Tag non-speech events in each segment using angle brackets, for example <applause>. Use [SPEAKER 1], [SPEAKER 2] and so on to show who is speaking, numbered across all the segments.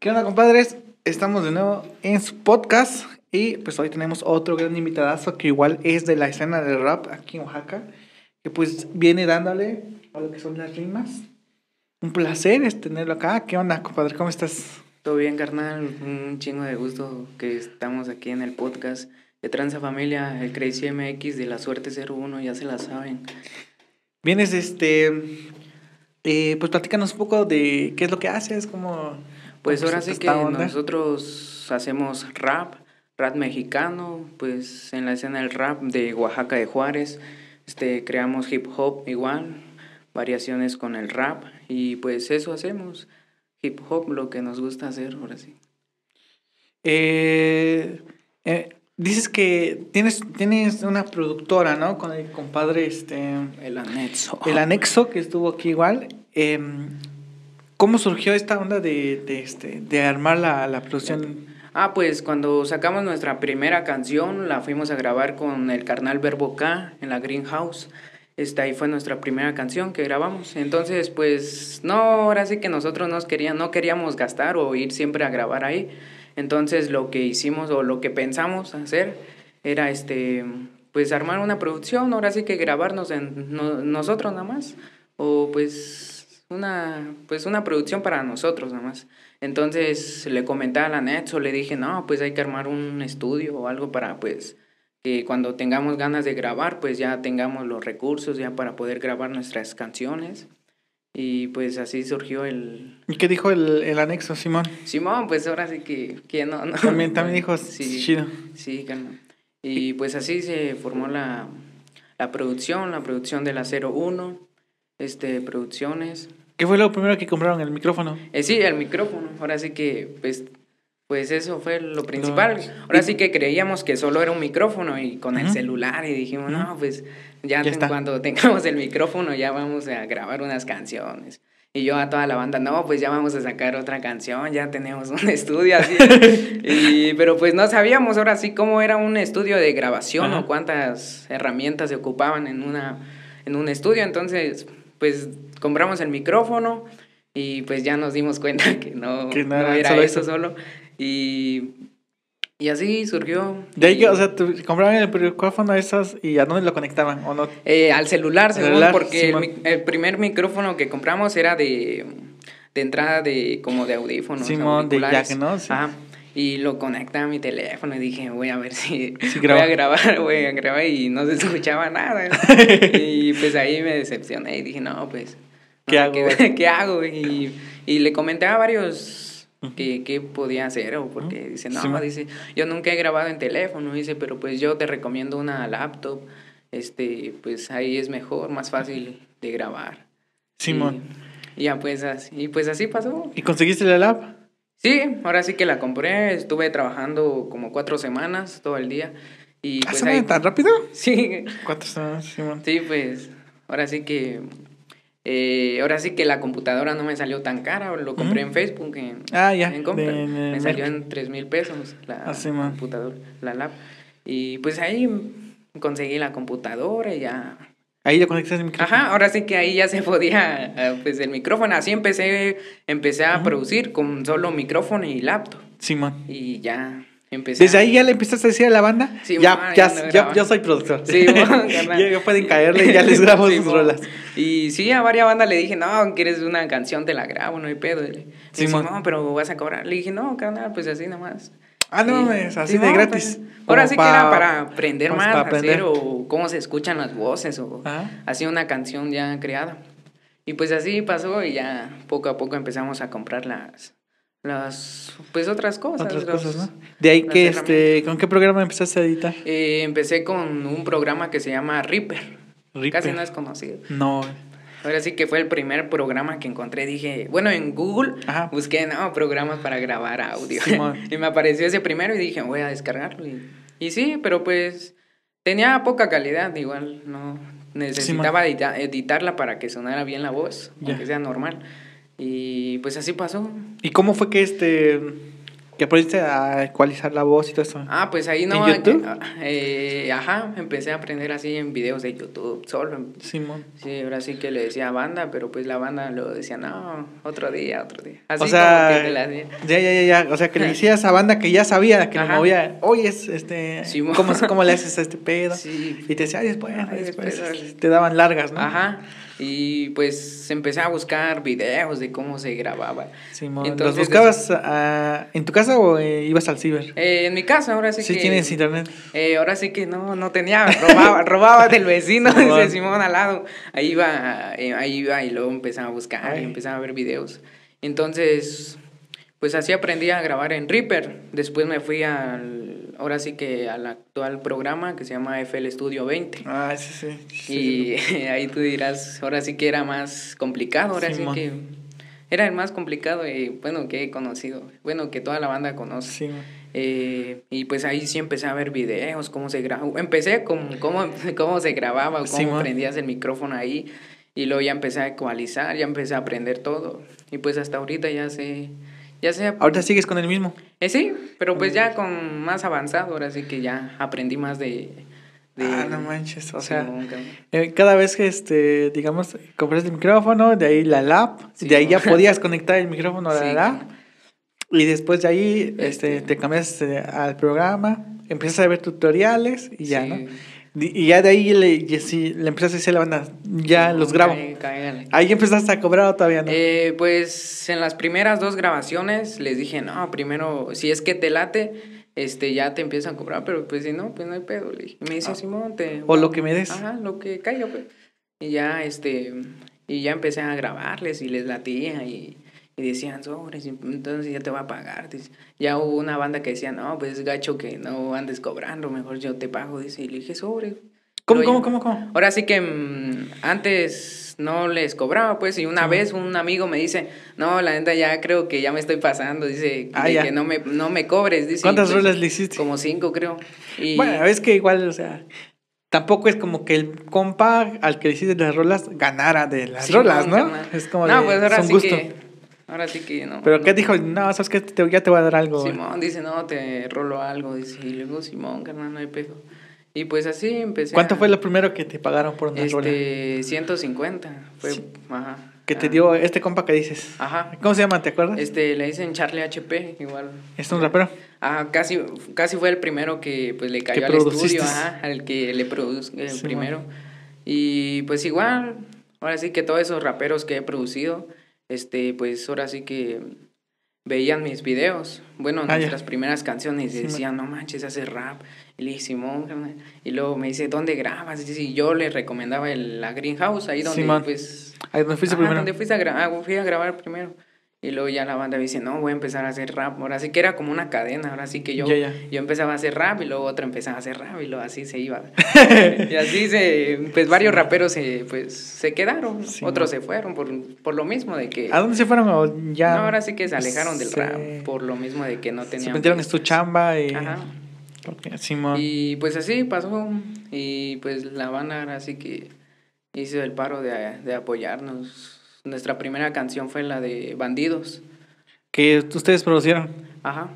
[SPEAKER 1] ¿Qué onda, compadres? Estamos de nuevo en su podcast y pues hoy tenemos otro gran invitadazo que igual es de la escena del rap aquí en Oaxaca, que pues viene dándole a lo que son las rimas. Un placer es tenerlo acá. ¿Qué onda, compadre? ¿Cómo estás?
[SPEAKER 2] Todo bien, carnal. Un chingo de gusto que estamos aquí en el podcast de Transa Familia, el Crazy MX de la Suerte 01, ya se la saben.
[SPEAKER 1] Vienes, este, eh, pues platícanos un poco de qué es lo que haces, cómo...
[SPEAKER 2] Pues
[SPEAKER 1] cómo
[SPEAKER 2] ahora sí que
[SPEAKER 1] onda.
[SPEAKER 2] nosotros hacemos rap, rap mexicano, pues en la escena del rap de Oaxaca de Juárez, este, creamos hip hop igual, variaciones con el rap y pues eso hacemos, hip hop, lo que nos gusta hacer ahora sí.
[SPEAKER 1] Eh, eh, dices que tienes, tienes una productora, ¿no? Con el compadre, este...
[SPEAKER 2] El anexo.
[SPEAKER 1] El anexo que estuvo aquí igual. em, ¿Cómo surgió esta onda de, de, este, de armar la, la producción?
[SPEAKER 2] Ah, pues cuando sacamos nuestra primera canción, la fuimos a grabar con el carnal Verbo K en la Greenhouse. Esta ahí fue nuestra primera canción que grabamos. Entonces, pues, no, ahora sí que nosotros nos querían, no queríamos gastar o ir siempre a grabar ahí. Entonces, lo que hicimos o lo que pensamos hacer era, este, pues, armar una producción, ahora sí que grabarnos en no- nosotros nada más. O, pues, una, pues, una producción para nosotros nada más. Entonces le comenté a la Netso, le dije, no, pues hay que armar un estudio o algo para pues que cuando tengamos ganas de grabar, pues ya tengamos los recursos ya para poder grabar nuestras canciones. Y pues así surgió el...
[SPEAKER 1] ¿Y qué dijo el, el anexo, Simón?
[SPEAKER 2] Simón, pues ahora sí que, que no, no.
[SPEAKER 1] También, también dijo,
[SPEAKER 2] Sí,
[SPEAKER 1] chido.
[SPEAKER 2] sí, carnal. Y pues así se formó la, la producción, la producción de la 01, este, producciones.
[SPEAKER 1] ¿Qué fue lo primero que compraron? El micrófono.
[SPEAKER 2] Eh, sí, el micrófono. Ahora sí que, pues, pues eso fue lo principal. Ahora sí que creíamos que solo era un micrófono y con el celular y dijimos, no, pues ya,
[SPEAKER 1] Ya
[SPEAKER 2] ten- cuando <laughs> tengamos el micrófono ya vamos a grabar unas canciones. Y yo a toda la banda, no, pues ya vamos a sacar otra canción, ya tenemos un <laughs> estudio así. <laughs> y, pero pues no sabíamos ahora sí cómo era un estudio de grabación o cuántas herramientas se ocupaban en, una, en un estudio. Entonces, pues compramos el micrófono y pues ya nos dimos cuenta <laughs> que no,
[SPEAKER 1] Que no
[SPEAKER 2] no
[SPEAKER 1] era solo
[SPEAKER 2] eso
[SPEAKER 1] eso.
[SPEAKER 2] solo. Y, y así surgió.
[SPEAKER 1] De ahí,
[SPEAKER 2] Y,
[SPEAKER 1] o sea, compraron el micrófono esos y ¿a dónde lo conectaban? ¿O no?
[SPEAKER 2] eh, al celular, según,
[SPEAKER 1] Celular,
[SPEAKER 2] porque el, el primer micrófono que compramos era de, de entrada de como de audífonos.
[SPEAKER 1] Simón, de jack, ¿no? Sí.
[SPEAKER 2] Ajá. Y lo conecté a mi teléfono y dije, voy a ver si
[SPEAKER 1] Sí,
[SPEAKER 2] voy a grabar, <laughs> voy a grabar y no se escuchaba nada. <laughs> y pues ahí me decepcioné y dije, no, pues, no
[SPEAKER 1] ¿Qué
[SPEAKER 2] sé
[SPEAKER 1] hago,
[SPEAKER 2] ¿Qué, qué hago? Y, y le comenté a varios que, qué podía hacer o porque dice, no,
[SPEAKER 1] Simón.
[SPEAKER 2] dice, yo nunca he grabado en teléfono, dice, pero pues yo te recomiendo una laptop, este, pues ahí es mejor, más fácil de grabar.
[SPEAKER 1] Simón.
[SPEAKER 2] Y, y ya pues así, y pues así pasó.
[SPEAKER 1] ¿Y conseguiste la lab?
[SPEAKER 2] Sí, ahora sí que la compré, estuve trabajando como cuatro semanas todo el día. Y
[SPEAKER 1] ¿Ah,
[SPEAKER 2] pues ahí,
[SPEAKER 1] tan rápido?
[SPEAKER 2] sí,
[SPEAKER 1] ¿Cuántos semanas, Simón?
[SPEAKER 2] sí, pues ahora sí que, eh, ahora sí que la computadora no me salió tan cara, lo compré en Facebook, en,
[SPEAKER 1] Ah, ya.
[SPEAKER 2] en compra.
[SPEAKER 1] de- de
[SPEAKER 2] me salió en tres mil pesos la
[SPEAKER 1] Ah, sí,
[SPEAKER 2] computadora, la lap. Y pues ahí conseguí la computadora y ya
[SPEAKER 1] Ahí ya conectaste el micrófono.
[SPEAKER 2] Ajá, ahora sí que ahí ya se podía, eh, pues el micrófono, así empecé, empecé a
[SPEAKER 1] Ujú.
[SPEAKER 2] producir con solo micrófono y laptop
[SPEAKER 1] Simón.
[SPEAKER 2] y ya empecé.
[SPEAKER 1] ¿Desde
[SPEAKER 2] a-
[SPEAKER 1] ahí ya le empezaste a decir a la banda?
[SPEAKER 2] Sí,
[SPEAKER 1] ya,
[SPEAKER 2] bueno,
[SPEAKER 1] ya,
[SPEAKER 2] ya
[SPEAKER 1] ya, yo soy productor.
[SPEAKER 2] Sí, carnal. <laughs>
[SPEAKER 1] ya, ya pueden caerle y ya les <laughs> grabo
[SPEAKER 2] Sí,
[SPEAKER 1] sus
[SPEAKER 2] bueno.
[SPEAKER 1] rolas.
[SPEAKER 2] Y sí, a varias bandas le dije, no, quieres una canción, te la grabo, no hay pedo. Le-
[SPEAKER 1] Sí,
[SPEAKER 2] no, pero vas a cobrar. Le dije, no, carnal, pues así nomás.
[SPEAKER 1] Ah, no mames, así
[SPEAKER 2] sí,
[SPEAKER 1] de
[SPEAKER 2] no,
[SPEAKER 1] gratis.
[SPEAKER 2] pues, ahora sí que era para aprender
[SPEAKER 1] pues,
[SPEAKER 2] más,
[SPEAKER 1] para aprender.
[SPEAKER 2] hacer o cómo se escuchan las voces o
[SPEAKER 1] Ajá.
[SPEAKER 2] así una canción ya creada. Y pues así pasó y ya poco a poco empezamos a comprar las, las pues otras cosas.
[SPEAKER 1] Otras
[SPEAKER 2] los-
[SPEAKER 1] cosas, ¿no? De ahí que, este, ¿con qué programa empezaste a editar?
[SPEAKER 2] Eh, empecé con un programa que se llama Reaper.
[SPEAKER 1] Reaper.
[SPEAKER 2] Casi no es conocido.
[SPEAKER 1] No.
[SPEAKER 2] Ahora sí que fue el primer programa que encontré. Dije, bueno, en Google
[SPEAKER 1] Ajá.
[SPEAKER 2] busqué, no, programas para grabar audio. <laughs> Y me apareció ese primero y dije, voy a descargarlo. Y, y sí, pero pues tenía poca calidad, igual, no. Necesitaba edita- editarla para que sonara bien la voz,
[SPEAKER 1] Ya.
[SPEAKER 2] aunque sea normal. Y pues así pasó.
[SPEAKER 1] ¿Y cómo fue que este Que aprendiste a ecualizar la voz y todo eso.
[SPEAKER 2] Ah, pues ahí no.
[SPEAKER 1] ¿En YouTube?
[SPEAKER 2] eh, ajá, empecé a aprender así en videos de YouTube, solo.
[SPEAKER 1] Simón.
[SPEAKER 2] Sí, ahora sí que le decía banda, pero pues la banda lo decía, no, otro día, otro día. Así
[SPEAKER 1] o sea,
[SPEAKER 2] como que la
[SPEAKER 1] ya, ya, ya, ya. O sea, que le decías a banda que ya sabía, que lo movía. Oye, es, este,
[SPEAKER 2] Simón.
[SPEAKER 1] ¿cómo, ¿cómo le haces a este pedo? <laughs>
[SPEAKER 2] Sí.
[SPEAKER 1] Y te decía, después, después.
[SPEAKER 2] después.
[SPEAKER 1] Te daban largas, ¿no?
[SPEAKER 2] Ajá. Y pues empecé a buscar videos de cómo se grababa.
[SPEAKER 1] Simón. ¿Los buscabas ah, en tu casa o eh, ibas al ciber?
[SPEAKER 2] Eh, en mi casa, ahora sí,
[SPEAKER 1] Sí,
[SPEAKER 2] que.
[SPEAKER 1] tienes internet.
[SPEAKER 2] Eh, ahora sí que no, no tenía, robaba, robaba del vecino, dice Simón al lado. Ahí iba, ahí iba y luego empezaba a buscar
[SPEAKER 1] Ay.
[SPEAKER 2] y empezaba a ver videos. Entonces, pues así aprendí a grabar en Reaper. Después me fui al, ahora sí que al actual programa que se llama FL Studio 20.
[SPEAKER 1] Ah, sí, sí. sí.
[SPEAKER 2] Y <laughs> ahí tú dirás, ahora sí que era más complicado, ahora
[SPEAKER 1] Simón.
[SPEAKER 2] sí que era el más complicado y bueno que he conocido, bueno que toda la banda conoce.
[SPEAKER 1] Sí,
[SPEAKER 2] Eh, y pues ahí sí empecé a ver videos, cómo se graba. Empecé con cómo, <laughs> cómo se grababa, cómo prendías el micrófono ahí. Y luego ya empecé a ecualizar, ya empecé a aprender todo. Y pues hasta ahorita ya sé, ya sé.
[SPEAKER 1] Ahorita sigues con el mismo.
[SPEAKER 2] Eh, sí, pero pues ya con más avanzado, ahora sí que ya aprendí más de... de
[SPEAKER 1] Ah, no manches, o sea. Eh, cada vez que, este, digamos, compras el micrófono, de ahí la lap,
[SPEAKER 2] Sí,
[SPEAKER 1] de ahí ya <laughs> podías conectar el micrófono a la
[SPEAKER 2] Sí,
[SPEAKER 1] lap, y después de ahí este,
[SPEAKER 2] Este.
[SPEAKER 1] te cambias eh, al programa, empiezas a ver tutoriales y ya,
[SPEAKER 2] Sí.
[SPEAKER 1] ¿no? Y ya de ahí le, sí, le empezaste a decir a la banda, ya los grabo.
[SPEAKER 2] Cállale.
[SPEAKER 1] Ahí empezaste a cobrar o todavía no.
[SPEAKER 2] Eh, pues en las primeras dos grabaciones les dije, no, primero, si es que te late, este, ya te empiezan a cobrar, pero pues si no, pues no hay pedo, le dije. Y me dice,
[SPEAKER 1] Ah.
[SPEAKER 2] Simón, te...
[SPEAKER 1] O lo que me des.
[SPEAKER 2] Ajá, lo que caiga, pues. Y ya, este, y ya empecé a grabarles y les latía y, y decían, sobres, entonces ya te va a pagar. dice. Ya hubo una banda que decía, no, pues es gacho que no andes cobrando, mejor yo te pago, dice. Y le dije, sobre.
[SPEAKER 1] ¿Cómo, cómo, cómo, cómo?
[SPEAKER 2] Ahora sí que mm, antes no les cobraba, pues, y una
[SPEAKER 1] Sí.
[SPEAKER 2] vez un amigo me dice, no, la neta ya creo que ya me estoy pasando, dice,
[SPEAKER 1] Ah,
[SPEAKER 2] de que no me, no me cobres, dice.
[SPEAKER 1] ¿Cuántas
[SPEAKER 2] pues,
[SPEAKER 1] rolas le hiciste?
[SPEAKER 2] Como cinco, creo. Y,
[SPEAKER 1] Bueno, es que igual, o sea, tampoco es como que el compa al que le hiciste las rolas ganara de las
[SPEAKER 2] Sí,
[SPEAKER 1] rolas, ¿no? Es como
[SPEAKER 2] no,
[SPEAKER 1] de,
[SPEAKER 2] pues ahora sí
[SPEAKER 1] gusto.
[SPEAKER 2] que, ahora sí que no.
[SPEAKER 1] Pero
[SPEAKER 2] no.
[SPEAKER 1] ¿qué dijo? No, sabes que ya te voy a dar algo.
[SPEAKER 2] Simón dice, no, te rolo algo, dice, y luego Simón, carnal, no hay pedo. Y pues así empecé.
[SPEAKER 1] ¿Cuánto
[SPEAKER 2] a-
[SPEAKER 1] fue lo primero que te pagaron por una rola?
[SPEAKER 2] Este, 150, fue,
[SPEAKER 1] Sí.
[SPEAKER 2] ajá.
[SPEAKER 1] Que te dio este compa que dices.
[SPEAKER 2] Ajá.
[SPEAKER 1] ¿Cómo se llama? ¿Te acuerdas?
[SPEAKER 2] Este, le dicen Charlie HP, igual.
[SPEAKER 1] ¿Es un rapero?
[SPEAKER 2] Ah, casi, casi fue el primero que pues le cayó al
[SPEAKER 1] produciste.
[SPEAKER 2] estudio, ajá, al que le produzco el
[SPEAKER 1] Sí,
[SPEAKER 2] primero. Y pues igual, ahora sí que todos esos raperos que he producido, este, pues ahora sí que veían mis videos, bueno,
[SPEAKER 1] Ah, ya.
[SPEAKER 2] nuestras primeras canciones, y decían, no manches, hace rap. Y le dije, Simón, carnal". y luego me dice, ¿dónde grabas? Y yo le recomendaba el, la Greenhouse, ahí donde
[SPEAKER 1] Simón.
[SPEAKER 2] pues
[SPEAKER 1] Ahí donde fuiste
[SPEAKER 2] Ajá,
[SPEAKER 1] primero.
[SPEAKER 2] donde fuiste a gra- ah, fui a grabar primero. Y luego ya la banda me dice, no, voy a empezar a hacer rap. Ahora sí que era como una cadena. Ahora sí que yo,
[SPEAKER 1] Ya, ya.
[SPEAKER 2] yo empezaba a hacer rap y luego otra empezaba a hacer rap y luego así se iba. <laughs> y así se, pues varios raperos se, pues, se quedaron.
[SPEAKER 1] Sí,
[SPEAKER 2] Otros
[SPEAKER 1] man.
[SPEAKER 2] se fueron por, por lo mismo de que...
[SPEAKER 1] ¿A dónde se fueron? ¿O ya
[SPEAKER 2] No, ahora sí que se alejaron del
[SPEAKER 1] se-
[SPEAKER 2] rap por lo mismo de que no tenían...
[SPEAKER 1] Se metieron en tu chamba y...
[SPEAKER 2] Ajá.
[SPEAKER 1] Ok, Simón.
[SPEAKER 2] Y pues así pasó. Y pues la banda ahora sí que hizo el paro de, de apoyarnos. Nuestra primera canción fue la de Bandidos.
[SPEAKER 1] Que ustedes producieron.
[SPEAKER 2] Ajá.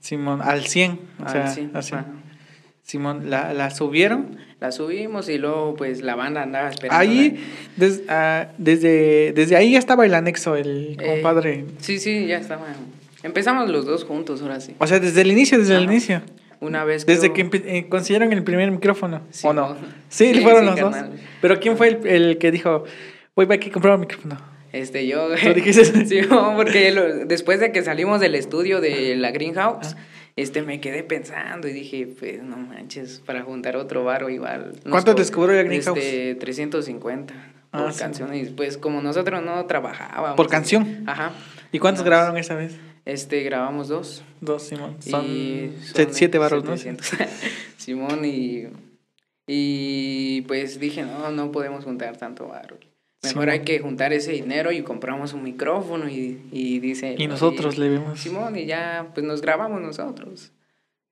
[SPEAKER 1] Simón, al 100. O
[SPEAKER 2] al
[SPEAKER 1] sea,
[SPEAKER 2] 100,
[SPEAKER 1] así.
[SPEAKER 2] ajá.
[SPEAKER 1] Simón, la, la subieron.
[SPEAKER 2] La subimos y luego pues la banda andaba esperando.
[SPEAKER 1] Ahí, des- ah, desde, desde ahí ya estaba el anexo, el
[SPEAKER 2] Eh,
[SPEAKER 1] compadre.
[SPEAKER 2] Sí, sí, ya estaba. Empezamos los dos juntos ahora sí.
[SPEAKER 1] O sea, desde el inicio, desde el inicio.
[SPEAKER 2] Una vez
[SPEAKER 1] Desde que eh, consiguieron el primer micrófono,
[SPEAKER 2] Sí,
[SPEAKER 1] ¿o no? Sí, <laughs>
[SPEAKER 2] sí,
[SPEAKER 1] fueron
[SPEAKER 2] sí,
[SPEAKER 1] los dos. Pero ¿quién fue el, el que dijo, voy a que comprar un micrófono?
[SPEAKER 2] Este, yo.
[SPEAKER 1] ¿Tú dijiste?
[SPEAKER 2] sí, no, porque lo- después de que salimos del estudio de la Greenhouse,
[SPEAKER 1] Ah.
[SPEAKER 2] este, me quedé pensando y dije, pues, no manches, para juntar otro varo igual.
[SPEAKER 1] ¿Cuánto cobró la Greenhouse?
[SPEAKER 2] Este, 350
[SPEAKER 1] Ah,
[SPEAKER 2] por
[SPEAKER 1] sí.
[SPEAKER 2] canción. Y pues, como nosotros no trabajábamos.
[SPEAKER 1] ¿Por canción?
[SPEAKER 2] Ajá.
[SPEAKER 1] ¿Y cuántos
[SPEAKER 2] Nos-
[SPEAKER 1] grabaron esa vez?
[SPEAKER 2] Este, grabamos dos.
[SPEAKER 1] Dos, Simón. Son,
[SPEAKER 2] y
[SPEAKER 1] set- siete varos, ¿no?
[SPEAKER 2] 700. Simón y y pues dije, no, no podemos juntar tanto varo. Mejor hay que juntar ese dinero y compramos un micrófono y, y dice...
[SPEAKER 1] Y nosotros le vimos.
[SPEAKER 2] Simón y ya pues nos grabamos nosotros.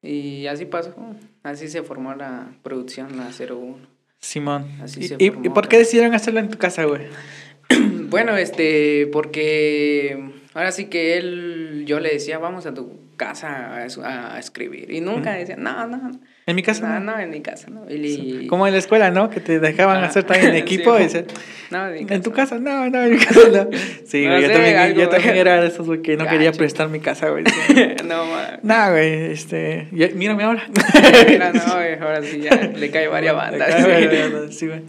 [SPEAKER 2] Y así pasó, así se formó la producción, la 01.
[SPEAKER 1] Simón.
[SPEAKER 2] Así
[SPEAKER 1] ¿Y,
[SPEAKER 2] se formó
[SPEAKER 1] y por qué decidieron hacerlo en tu casa, güey? <clears throat>
[SPEAKER 2] Bueno, este, porque ahora sí que él, yo le decía, vamos a tu casa a, a escribir. Y nunca decía, no, no.
[SPEAKER 1] En mi casa.
[SPEAKER 2] No, no, en mi casa, no. Y,
[SPEAKER 1] Como en la escuela, ¿no? Que te dejaban
[SPEAKER 2] Ah,
[SPEAKER 1] hacer también en <laughs> equipo.
[SPEAKER 2] sí.
[SPEAKER 1] y decían,
[SPEAKER 2] no, en, mi
[SPEAKER 1] en tu
[SPEAKER 2] casa.
[SPEAKER 1] no, no, en mi casa no. <laughs> Sí, güey, yo, también,
[SPEAKER 2] algo,
[SPEAKER 1] yo también era de esos, güey, que no quería prestar mi casa, güey. <laughs>
[SPEAKER 2] no, ma.
[SPEAKER 1] No, güey, este. mírame ahora.
[SPEAKER 2] Mira, no, güey, ahora sí ya le cae varias bandas.
[SPEAKER 1] Sí, güey.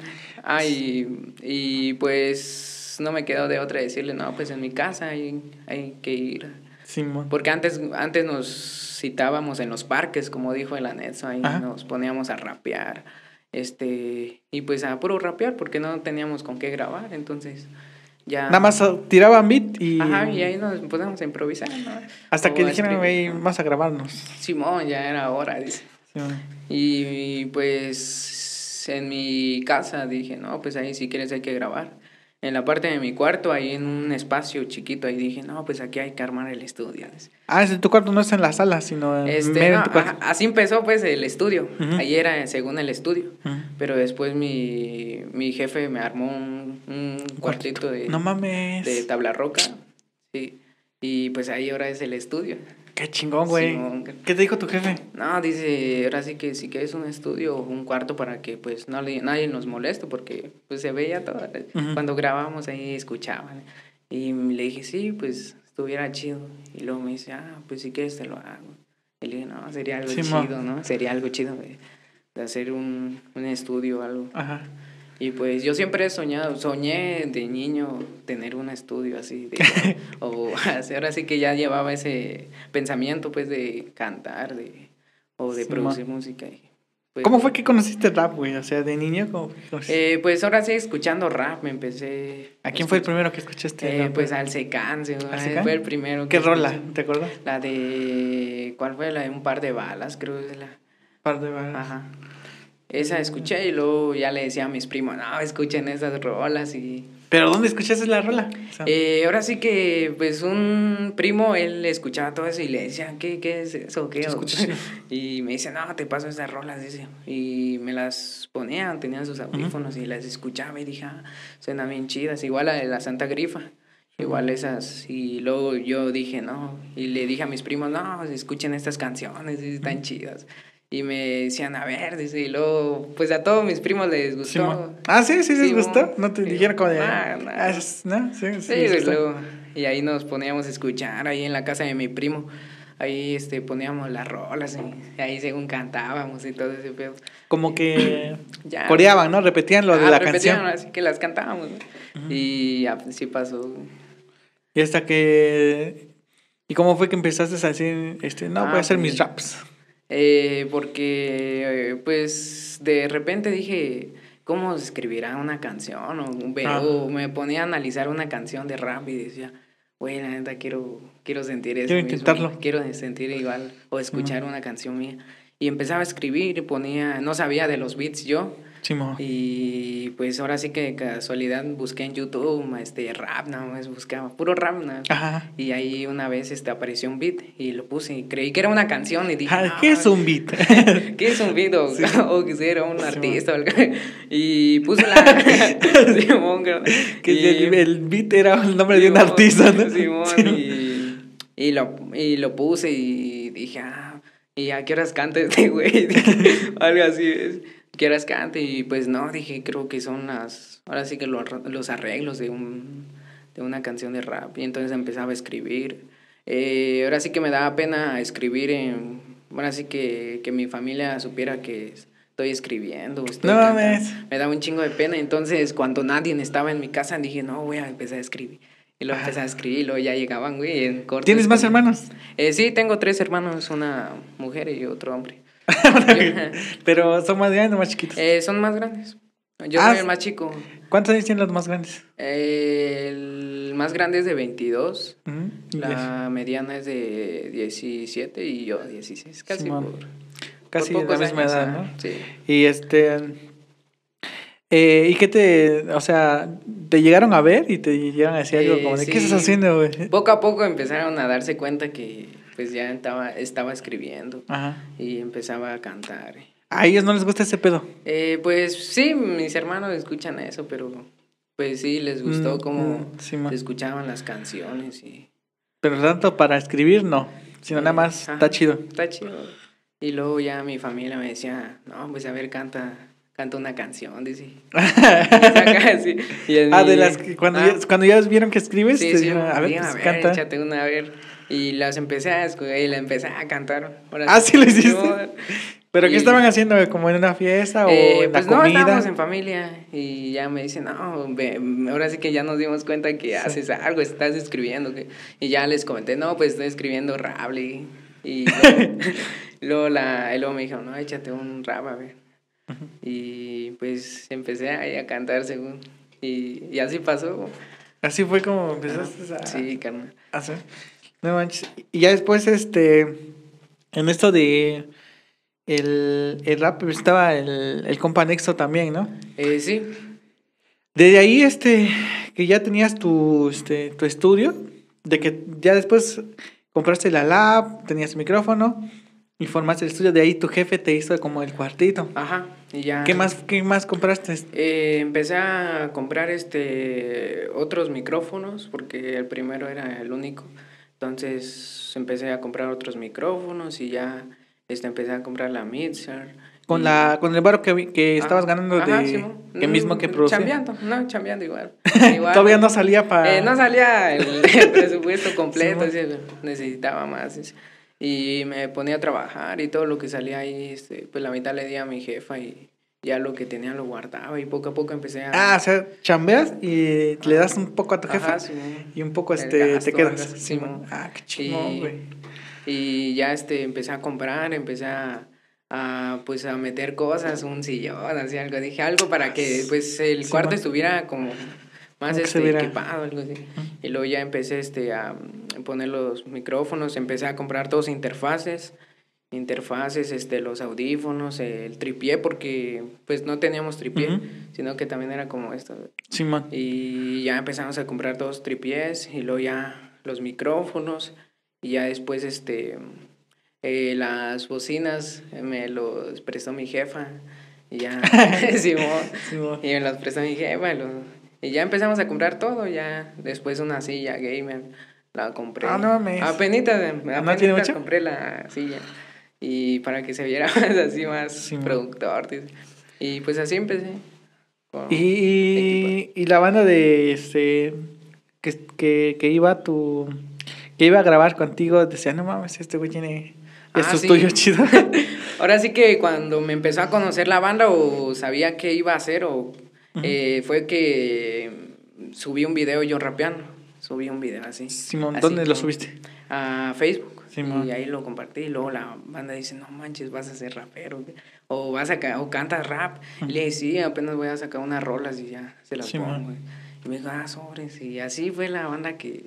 [SPEAKER 2] Ah, y, y pues no me quedó de otra decirle, no, pues en mi casa hay, hay que ir.
[SPEAKER 1] Simón.
[SPEAKER 2] Porque antes, antes nos citábamos en los parques, como dijo el anexo, ahí
[SPEAKER 1] Ajá.
[SPEAKER 2] nos poníamos a rapear. Este, y pues a puro rapear, porque no teníamos con qué grabar, entonces ya.
[SPEAKER 1] Nada más tiraban beat y.
[SPEAKER 2] Ajá, y ahí nos poníamos a improvisar, ¿no?
[SPEAKER 1] Hasta
[SPEAKER 2] O
[SPEAKER 1] que dijeron, güey, vas a grabarnos.
[SPEAKER 2] Simón, ya era hora, dice.
[SPEAKER 1] Simón.
[SPEAKER 2] Y pues en mi casa dije, no, pues ahí si quieres hay que grabar. En la parte de mi cuarto, ahí en un espacio chiquito, ahí dije, no, pues aquí hay que armar el estudio.
[SPEAKER 1] Ah, es tu cuarto, no es en la sala, sino en
[SPEAKER 2] Este,
[SPEAKER 1] medio
[SPEAKER 2] no,
[SPEAKER 1] en tu cuarto.
[SPEAKER 2] ajá, así empezó pues el estudio.
[SPEAKER 1] Ujú.
[SPEAKER 2] Ahí era según el estudio. Pero después mi, mi jefe me armó un, un cuartito de,
[SPEAKER 1] No mames.
[SPEAKER 2] de tabla roca. Sí. Y pues ahí ahora es el estudio.
[SPEAKER 1] Qué chingón, güey. ¿Qué te dijo tu jefe?
[SPEAKER 2] No, dice, ahora sí que si quieres un estudio o un cuarto para que pues no le- nadie nos moleste porque pues se veía todo.
[SPEAKER 1] Ujú.
[SPEAKER 2] Cuando grabábamos ahí escuchaban. Y le dije, sí, pues estuviera chido. Y luego me dice, ah, pues si quieres te lo hago. Y le dije, no, sería algo
[SPEAKER 1] Sí,
[SPEAKER 2] chido, ¿no? Sería algo chido de, de hacer un, un estudio o algo.
[SPEAKER 1] Ajá.
[SPEAKER 2] Y pues yo siempre he soñado, soñé de niño tener un estudio así. De, <laughs> o ahora sí que ya llevaba ese pensamiento pues de cantar de, o de
[SPEAKER 1] Sí,
[SPEAKER 2] producir música. y, pues,
[SPEAKER 1] ¿Cómo fue que conociste rap, güey? O sea, de niño, ¿cómo?
[SPEAKER 2] Eh, pues ahora sí, escuchando rap me empecé...
[SPEAKER 1] ¿A quién fue el primero que escuchaste?
[SPEAKER 2] Eh,
[SPEAKER 1] rap,
[SPEAKER 2] pues al Secán, sí, fue el primero.
[SPEAKER 1] ¿Qué
[SPEAKER 2] que
[SPEAKER 1] rola?
[SPEAKER 2] escuché.
[SPEAKER 1] ¿Te acuerdas?
[SPEAKER 2] La de... ¿Cuál fue? La de un par de balas, creo que es la...
[SPEAKER 1] Par de balas.
[SPEAKER 2] Ajá. Esa escuché y luego ya le decía a mis primos, no, escuchen esas rolas y...
[SPEAKER 1] ¿Pero dónde escuchaste la rola? O sea,
[SPEAKER 2] Eh, ahora sí que, pues, un primo, él escuchaba todo eso y le decía, ¿qué, qué es eso? ¿Qué? <laughs> Y me dice, no, te paso esas rolas, dice. Y me las ponía, tenían sus audífonos y las escuchaba y dije, ah, suenan bien chidas. Igual la de la Santa Grifa, igual esas. Y luego yo dije, no, y le dije a mis primos, no, escuchen estas canciones, están chidas. Y me decían, a ver, dice, y luego, pues a todos mis primos les gustó.
[SPEAKER 1] Simón. Ah, sí, sí, les gustó. No te dijeron como de.
[SPEAKER 2] Nah, nah.
[SPEAKER 1] Ah, ¿No? Sí, sí.
[SPEAKER 2] Sí, luego, y ahí nos poníamos a escuchar, ahí en la casa de mi primo. Ahí este, poníamos las rolas y ahí según cantábamos y todo ese pedo.
[SPEAKER 1] Como que. <clears throat>
[SPEAKER 2] Ya.
[SPEAKER 1] Coreaban, ¿no? Repetían lo de
[SPEAKER 2] Ah,
[SPEAKER 1] la
[SPEAKER 2] repetían,
[SPEAKER 1] canción.
[SPEAKER 2] Así que las cantábamos. ¿no? Y así pasó.
[SPEAKER 1] Y hasta que. ¿Y cómo fue que empezaste a decir, este, no,
[SPEAKER 2] Ah,
[SPEAKER 1] voy a hacer
[SPEAKER 2] pues,
[SPEAKER 1] mis raps?
[SPEAKER 2] Eh, porque, eh, pues, de repente dije, ¿cómo se escribirá una canción? O, o me ponía a analizar una canción de rap y decía, güey, la neta quiero, quiero sentir eso.
[SPEAKER 1] Quiero
[SPEAKER 2] mismo,
[SPEAKER 1] intentarlo.
[SPEAKER 2] Quiero sentir igual o escuchar una canción mía. Y empezaba a escribir y ponía, no sabía de los beats yo. Y pues ahora sí que de casualidad busqué en YouTube este rap, nada más buscaba, puro rap.
[SPEAKER 1] Ajá.
[SPEAKER 2] Y ahí una vez este, apareció un beat y lo puse y creí que era una canción y dije,
[SPEAKER 1] Ah,
[SPEAKER 2] "No,
[SPEAKER 1] ¿Qué es un beat? <laughs>
[SPEAKER 2] ¿Qué es un beat? O,
[SPEAKER 1] Sí. <laughs>
[SPEAKER 2] o que si era un artista o algo. Y puse la... <laughs> Simón,
[SPEAKER 1] que
[SPEAKER 2] Y-
[SPEAKER 1] el, el beat era el nombre de un artista, ¿no?
[SPEAKER 2] Simón, y, y, lo, y lo puse y dije, ah, ¿y a qué horas canta este güey? Algo así es. ¿Qué horas canta? Y pues no, dije, creo que son las, ahora sí que los, los arreglos de, un, de una canción de rap. Y entonces empezaba a escribir. Eh, ahora sí que me daba pena escribir en, ahora sí que, que mi familia supiera que estoy escribiendo. Estoy
[SPEAKER 1] No mames.
[SPEAKER 2] Me daba un chingo de pena. Entonces, cuando nadie estaba en mi casa, dije, no, voy a empezar a escribir. Y luego empecé a escribir y luego ya llegaban, güey, en corto.
[SPEAKER 1] ¿Tienes más hermanos?
[SPEAKER 2] Eh, sí, tengo tres hermanos, una mujer y otro hombre. <laughs>
[SPEAKER 1] Pero son más grandes o más chiquitos.
[SPEAKER 2] Eh, son más grandes. Yo
[SPEAKER 1] Ah,
[SPEAKER 2] soy el más chico.
[SPEAKER 1] ¿Cuántos años tienen los más grandes?
[SPEAKER 2] Eh, el más grande es de 22.
[SPEAKER 1] Ujú. Y
[SPEAKER 2] La mediana es de 17 y yo 16. Casi por,
[SPEAKER 1] Casi
[SPEAKER 2] por
[SPEAKER 1] la misma
[SPEAKER 2] años,
[SPEAKER 1] edad, ¿no?
[SPEAKER 2] Sí.
[SPEAKER 1] Y este. Eh, ¿Y qué te. O sea, te llegaron a ver y te llegaron a decir algo
[SPEAKER 2] Eh,
[SPEAKER 1] como de qué estás haciendo, güey?
[SPEAKER 2] Poco a poco empezaron a darse cuenta que pues ya estaba, estaba escribiendo
[SPEAKER 1] Ajá.
[SPEAKER 2] y empezaba a cantar.
[SPEAKER 1] A ellos no les gusta ese pedo.
[SPEAKER 2] Eh, pues sí, mis hermanos escuchan eso, pero pues sí, les gustó
[SPEAKER 1] Mm,
[SPEAKER 2] cómo
[SPEAKER 1] mm, sí,
[SPEAKER 2] escuchaban las canciones y
[SPEAKER 1] Pero tanto para escribir, no. Sino nada más, está chido.
[SPEAKER 2] Está chido. Y luego ya mi familia me decía, no, pues a ver, canta, canta una canción, dice. <laughs> Así. Y
[SPEAKER 1] ah, de
[SPEAKER 2] mi-
[SPEAKER 1] las que cuando,
[SPEAKER 2] Ah,
[SPEAKER 1] ya, cuando ya vieron que escribes,
[SPEAKER 2] Sí,
[SPEAKER 1] te
[SPEAKER 2] sí,
[SPEAKER 1] dijeron, a ver, pues, canta.
[SPEAKER 2] échate una, a ver. Y las empecé a escuchar y la empecé a cantar. Ahora
[SPEAKER 1] Ah, ¿sí lo hiciste?
[SPEAKER 2] Yo,
[SPEAKER 1] ¿Pero qué
[SPEAKER 2] y-
[SPEAKER 1] estaban haciendo? ¿Como en una fiesta o
[SPEAKER 2] eh,
[SPEAKER 1] en
[SPEAKER 2] pues
[SPEAKER 1] la
[SPEAKER 2] no,
[SPEAKER 1] comida?
[SPEAKER 2] estábamos en familia y ya me dicen, no, ve, ahora sí que ya nos dimos cuenta que haces algo, estás escribiendo. que-". Y ya les comenté, no, pues estoy escribiendo rap. Y, <laughs> luego, luego la, y luego me dijeron, no, échate un rap, a ver. Y pues empecé ahí a cantar según. Y, y así pasó.
[SPEAKER 1] Así fue como empezaste a
[SPEAKER 2] Sí, carnal.
[SPEAKER 1] hacer. No manches. Y ya después, este, en esto de el, el rap estaba el, el compa Nexo también, ¿no?
[SPEAKER 2] Eh, sí,
[SPEAKER 1] Desde ahí, este, que ya tenías tu, este, tu estudio, de que ya después compraste la lab, tenías micrófono y formaste el estudio, de ahí tu jefe te hizo como el cuartito.
[SPEAKER 2] ajá. Y ya.
[SPEAKER 1] ¿Qué más, qué más compraste?
[SPEAKER 2] Eh, empecé a comprar este otros micrófonos porque el primero era el único. Entonces empecé a comprar otros micrófonos y ya este, empecé a comprar la mixer.
[SPEAKER 1] Con,
[SPEAKER 2] y-
[SPEAKER 1] la, con el barro que, que estabas
[SPEAKER 2] Ajá,
[SPEAKER 1] ganando
[SPEAKER 2] ajá,
[SPEAKER 1] de
[SPEAKER 2] Simón.
[SPEAKER 1] que mismo que
[SPEAKER 2] Mm,
[SPEAKER 1] producía.
[SPEAKER 2] Chambeando, no, chambeando igual. <laughs> Igual.
[SPEAKER 1] Todavía no salía para...
[SPEAKER 2] Eh, no salía el, <laughs> el presupuesto completo, así, necesitaba más. así. Y me ponía a trabajar y todo lo que salía ahí, este, pues la mitad le di a mi jefa y ya lo que tenía lo guardaba y poco a poco empecé a...
[SPEAKER 1] Ah, o sea, chambeas y le das un poco a tu jefe
[SPEAKER 2] Ajá,
[SPEAKER 1] y un poco este, te quedas.
[SPEAKER 2] gasto,
[SPEAKER 1] Simón.
[SPEAKER 2] Simón.
[SPEAKER 1] Ah, qué chingón,
[SPEAKER 2] Y-
[SPEAKER 1] güey.
[SPEAKER 2] Y ya este, empecé a comprar, empecé a, a, pues a meter cosas, un sillón, así algo. Dije algo para que pues el
[SPEAKER 1] Sí,
[SPEAKER 2] cuarto
[SPEAKER 1] man.
[SPEAKER 2] estuviera como más
[SPEAKER 1] que
[SPEAKER 2] este, equipado, algo así. Y luego ya empecé este, a poner los micrófonos, empecé a comprar todos interfaces, interfaces, este, los audífonos, el tripié, porque pues no teníamos tripié, sino que también era como esto.
[SPEAKER 1] Simón.
[SPEAKER 2] Y ya empezamos a comprar dos tripiés y luego ya los micrófonos y ya después este eh, las bocinas eh, me los prestó mi jefa y ya <laughs> <laughs> Simón. y me los prestó mi jefa y, ya empezamos a comprar todo ya después una silla gamer la compré
[SPEAKER 1] Ah, no mames.
[SPEAKER 2] apenitas,
[SPEAKER 1] tiene
[SPEAKER 2] apenitas
[SPEAKER 1] mucho?
[SPEAKER 2] compré la silla y para que se viera <laughs> más así más productor y pues así empecé
[SPEAKER 1] Y, y, la banda de este que, que, que iba a tu que iba a grabar contigo decía, no mames, este güey tiene
[SPEAKER 2] Ah,
[SPEAKER 1] esto es
[SPEAKER 2] sí.
[SPEAKER 1] tuyo chido. <laughs>
[SPEAKER 2] Ahora sí que cuando me empezó a conocer la banda o sabía qué iba a hacer o eh, fue que subí un video yo rapeando. Subí un video así.
[SPEAKER 1] Simón,
[SPEAKER 2] así
[SPEAKER 1] ¿dónde lo subiste?
[SPEAKER 2] A Facebook.
[SPEAKER 1] Simón.
[SPEAKER 2] Y ahí lo compartí y luego la banda dice, no manches, vas a ser rapero. O vas a ca- o cantas rap. Y le dije, sí, apenas voy a sacar unas rolas y ya se las
[SPEAKER 1] Simón.
[SPEAKER 2] pongo. Y me dijo, ah, sobres. Y así fue la banda que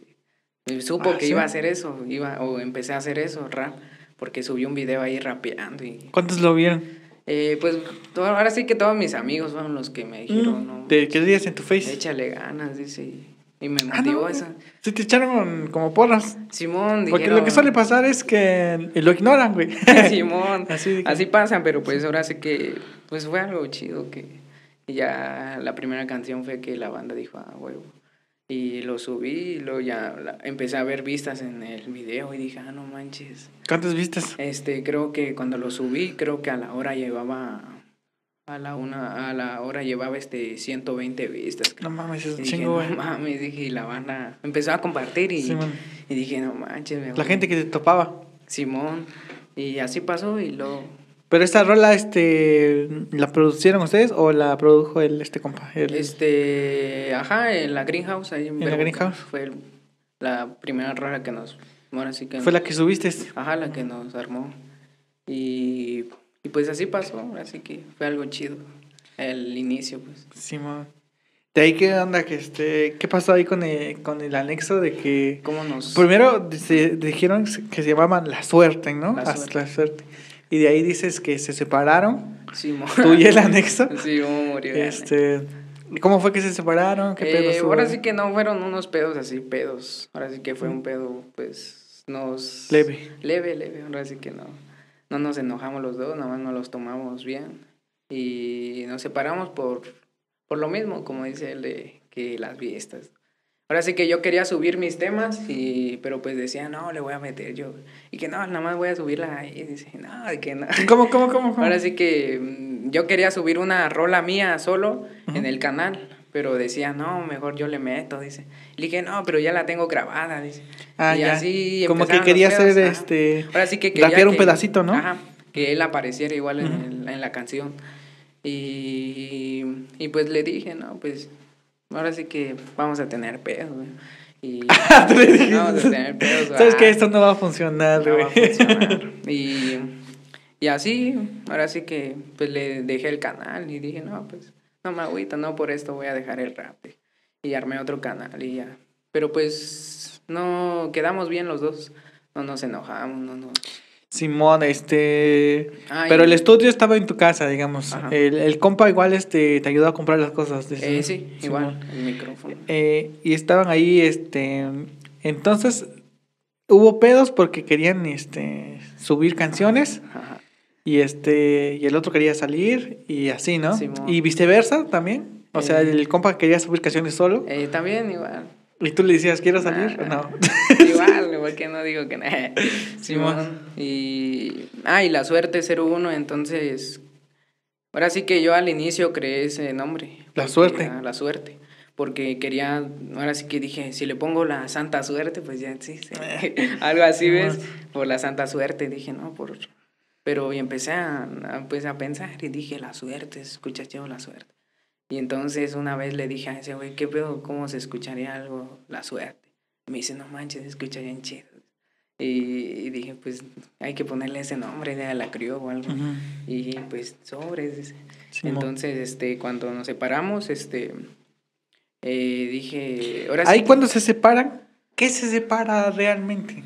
[SPEAKER 2] supo
[SPEAKER 1] Ah,
[SPEAKER 2] que
[SPEAKER 1] ¿sí?
[SPEAKER 2] iba a hacer eso. Iba, o empecé a hacer eso, rap. Porque subí un video ahí rapeando y
[SPEAKER 1] ¿Cuántos lo vieron?
[SPEAKER 2] eh, pues todo- ahora sí que todos mis amigos fueron los que me dijeron, ¿no?
[SPEAKER 1] ¿De qué días en tu face?
[SPEAKER 2] Échale ganas, dice. Y, y me
[SPEAKER 1] Ah,
[SPEAKER 2] motivó
[SPEAKER 1] no,
[SPEAKER 2] eso.
[SPEAKER 1] Se te echaron como porras.
[SPEAKER 2] Simón,
[SPEAKER 1] Porque
[SPEAKER 2] dijeron,
[SPEAKER 1] lo que suele pasar es que lo ignoran, güey. <laughs>
[SPEAKER 2] Simón, <laughs>
[SPEAKER 1] Así
[SPEAKER 2] así, pasa, pero pues ahora sí que pues fue algo chido que y ya la primera canción fue que la banda dijo, ah, huevo. Y lo subí y luego ya la- empecé a ver vistas en el video y dije, ah, no manches.
[SPEAKER 1] ¿Cuántas vistas?
[SPEAKER 2] Este, creo que cuando lo subí, creo que a la hora llevaba, a la una, a la hora llevaba este 120 vistas.
[SPEAKER 1] No mames, es un
[SPEAKER 2] dije,
[SPEAKER 1] chingo, güey.
[SPEAKER 2] no mames, dije, y la banda empezó a compartir y,
[SPEAKER 1] Sí,
[SPEAKER 2] y dije, no manches, me
[SPEAKER 1] La
[SPEAKER 2] voy".
[SPEAKER 1] gente que te topaba.
[SPEAKER 2] Simón, y así pasó y luego,
[SPEAKER 1] Pero esta rola, este, ¿la producieron ustedes o la produjo el, este compa? El-
[SPEAKER 2] este, ajá, en la Greenhouse, ahí en,
[SPEAKER 1] ¿En la Greenhouse?
[SPEAKER 2] Fue el- la primera rola que nos, ahora sí que
[SPEAKER 1] Fue la que subiste.
[SPEAKER 2] Ajá, la que nos armó. Y, y pues así pasó, así que fue algo chido. El inicio, pues.
[SPEAKER 1] Simón. De ahí qué onda, que este, ¿qué pasó ahí con el, con el anexo de que
[SPEAKER 2] ¿Cómo nos...?
[SPEAKER 1] primero se dijeron que se llamaban la suerte, ¿no?
[SPEAKER 2] La Suerte.
[SPEAKER 1] la suerte. Y de ahí dices que se separaron,
[SPEAKER 2] Simón.
[SPEAKER 1] tú y el <laughs> anexo.
[SPEAKER 2] Sí, cómo murió.
[SPEAKER 1] Este, ¿cómo fue que se separaron? ¿Qué
[SPEAKER 2] Eh, ahora sí que no fueron unos pedos así, pedos. Ahora sí que fue un pedo, pues, nos...
[SPEAKER 1] Leve.
[SPEAKER 2] Leve, leve. Ahora sí que no. No nos enojamos los dos, nada más nos los tomamos bien. Y nos separamos por, por lo mismo, como dice él, de que las fiestas. Ahora sí que yo quería subir mis temas, y, pero pues decía, no, le voy a meter yo. Y que no, nada más voy a subirla ahí. Y dice, no, que no. <laughs>
[SPEAKER 1] ¿Cómo, cómo, cómo? cómo?
[SPEAKER 2] Ahora sí que mm, yo quería subir una rola mía solo en el canal, pero decía, no, mejor yo le meto, dice. Le dije, no, pero ya la tengo grabada, dice.
[SPEAKER 1] Ah,
[SPEAKER 2] y
[SPEAKER 1] ya.
[SPEAKER 2] así
[SPEAKER 1] Como que quería hacer este.
[SPEAKER 2] Ahora sí que quería
[SPEAKER 1] rapear un
[SPEAKER 2] que-
[SPEAKER 1] pedacito, ¿no?
[SPEAKER 2] Ajá, que él apareciera igual en, el- en la canción. Y, y pues le dije, no, pues ahora sí que vamos a tener pedos, güey. Y <laughs>
[SPEAKER 1] le dijiste.
[SPEAKER 2] vamos a tener pedos,
[SPEAKER 1] Sabes que
[SPEAKER 2] ah,
[SPEAKER 1] esto no va a funcionar,
[SPEAKER 2] no
[SPEAKER 1] güey.
[SPEAKER 2] va a funcionar. <laughs> Y, y así, ahora sí que pues le dejé el canal y dije, no, pues no me agüito, no por esto voy a dejar el rap. Y armé otro canal y ya. Pero pues no quedamos bien los dos. No nos enojamos, no nos...
[SPEAKER 1] Simón, este.
[SPEAKER 2] Ay.
[SPEAKER 1] Pero el estudio estaba en tu casa, digamos. El, el compa igual este, te ayudó a comprar las cosas.
[SPEAKER 2] Eh, sí,
[SPEAKER 1] Simón.
[SPEAKER 2] igual, el micrófono.
[SPEAKER 1] Eh, y estaban ahí, este. Entonces, hubo pedos porque querían este, subir canciones.
[SPEAKER 2] Ajá.
[SPEAKER 1] Y este. Y el otro quería salir. Y así, ¿no?
[SPEAKER 2] Simón.
[SPEAKER 1] y viceversa también. O sea,
[SPEAKER 2] Eh.
[SPEAKER 1] el compa quería subir canciones solo.
[SPEAKER 2] Eh, también igual.
[SPEAKER 1] Y tú le decías, ¿quiero salir?
[SPEAKER 2] Nah.
[SPEAKER 1] No. <laughs>
[SPEAKER 2] igual, igual que no digo que no. <laughs>
[SPEAKER 1] Simón.
[SPEAKER 2] Y. Ah, y la suerte 01, entonces. Ahora sí que yo al inicio creé ese nombre.
[SPEAKER 1] La suerte.
[SPEAKER 2] ah, la suerte. Porque quería. Ahora sí que dije, si le pongo la santa suerte, pues ya sí. sí. <laughs> Algo así, ¿ves? Por la santa suerte. Dije, no, por. Pero y empecé a, a, pues, a pensar y dije, la suerte, escucha yo la suerte. Y entonces una vez le dije a ese güey, ¿qué pedo? ¿Cómo se escucharía algo la suerte? Y me dice, no manches, se escucha bien chido. Y, y dije, pues hay que ponerle ese nombre, de la crió o algo.
[SPEAKER 1] Ujú.
[SPEAKER 2] Y pues sobres.
[SPEAKER 1] Simón.
[SPEAKER 2] Entonces, este, cuando nos separamos, este, eh, dije, ahora
[SPEAKER 1] Ahí
[SPEAKER 2] sí,
[SPEAKER 1] cuando se separan, ¿qué se separa realmente?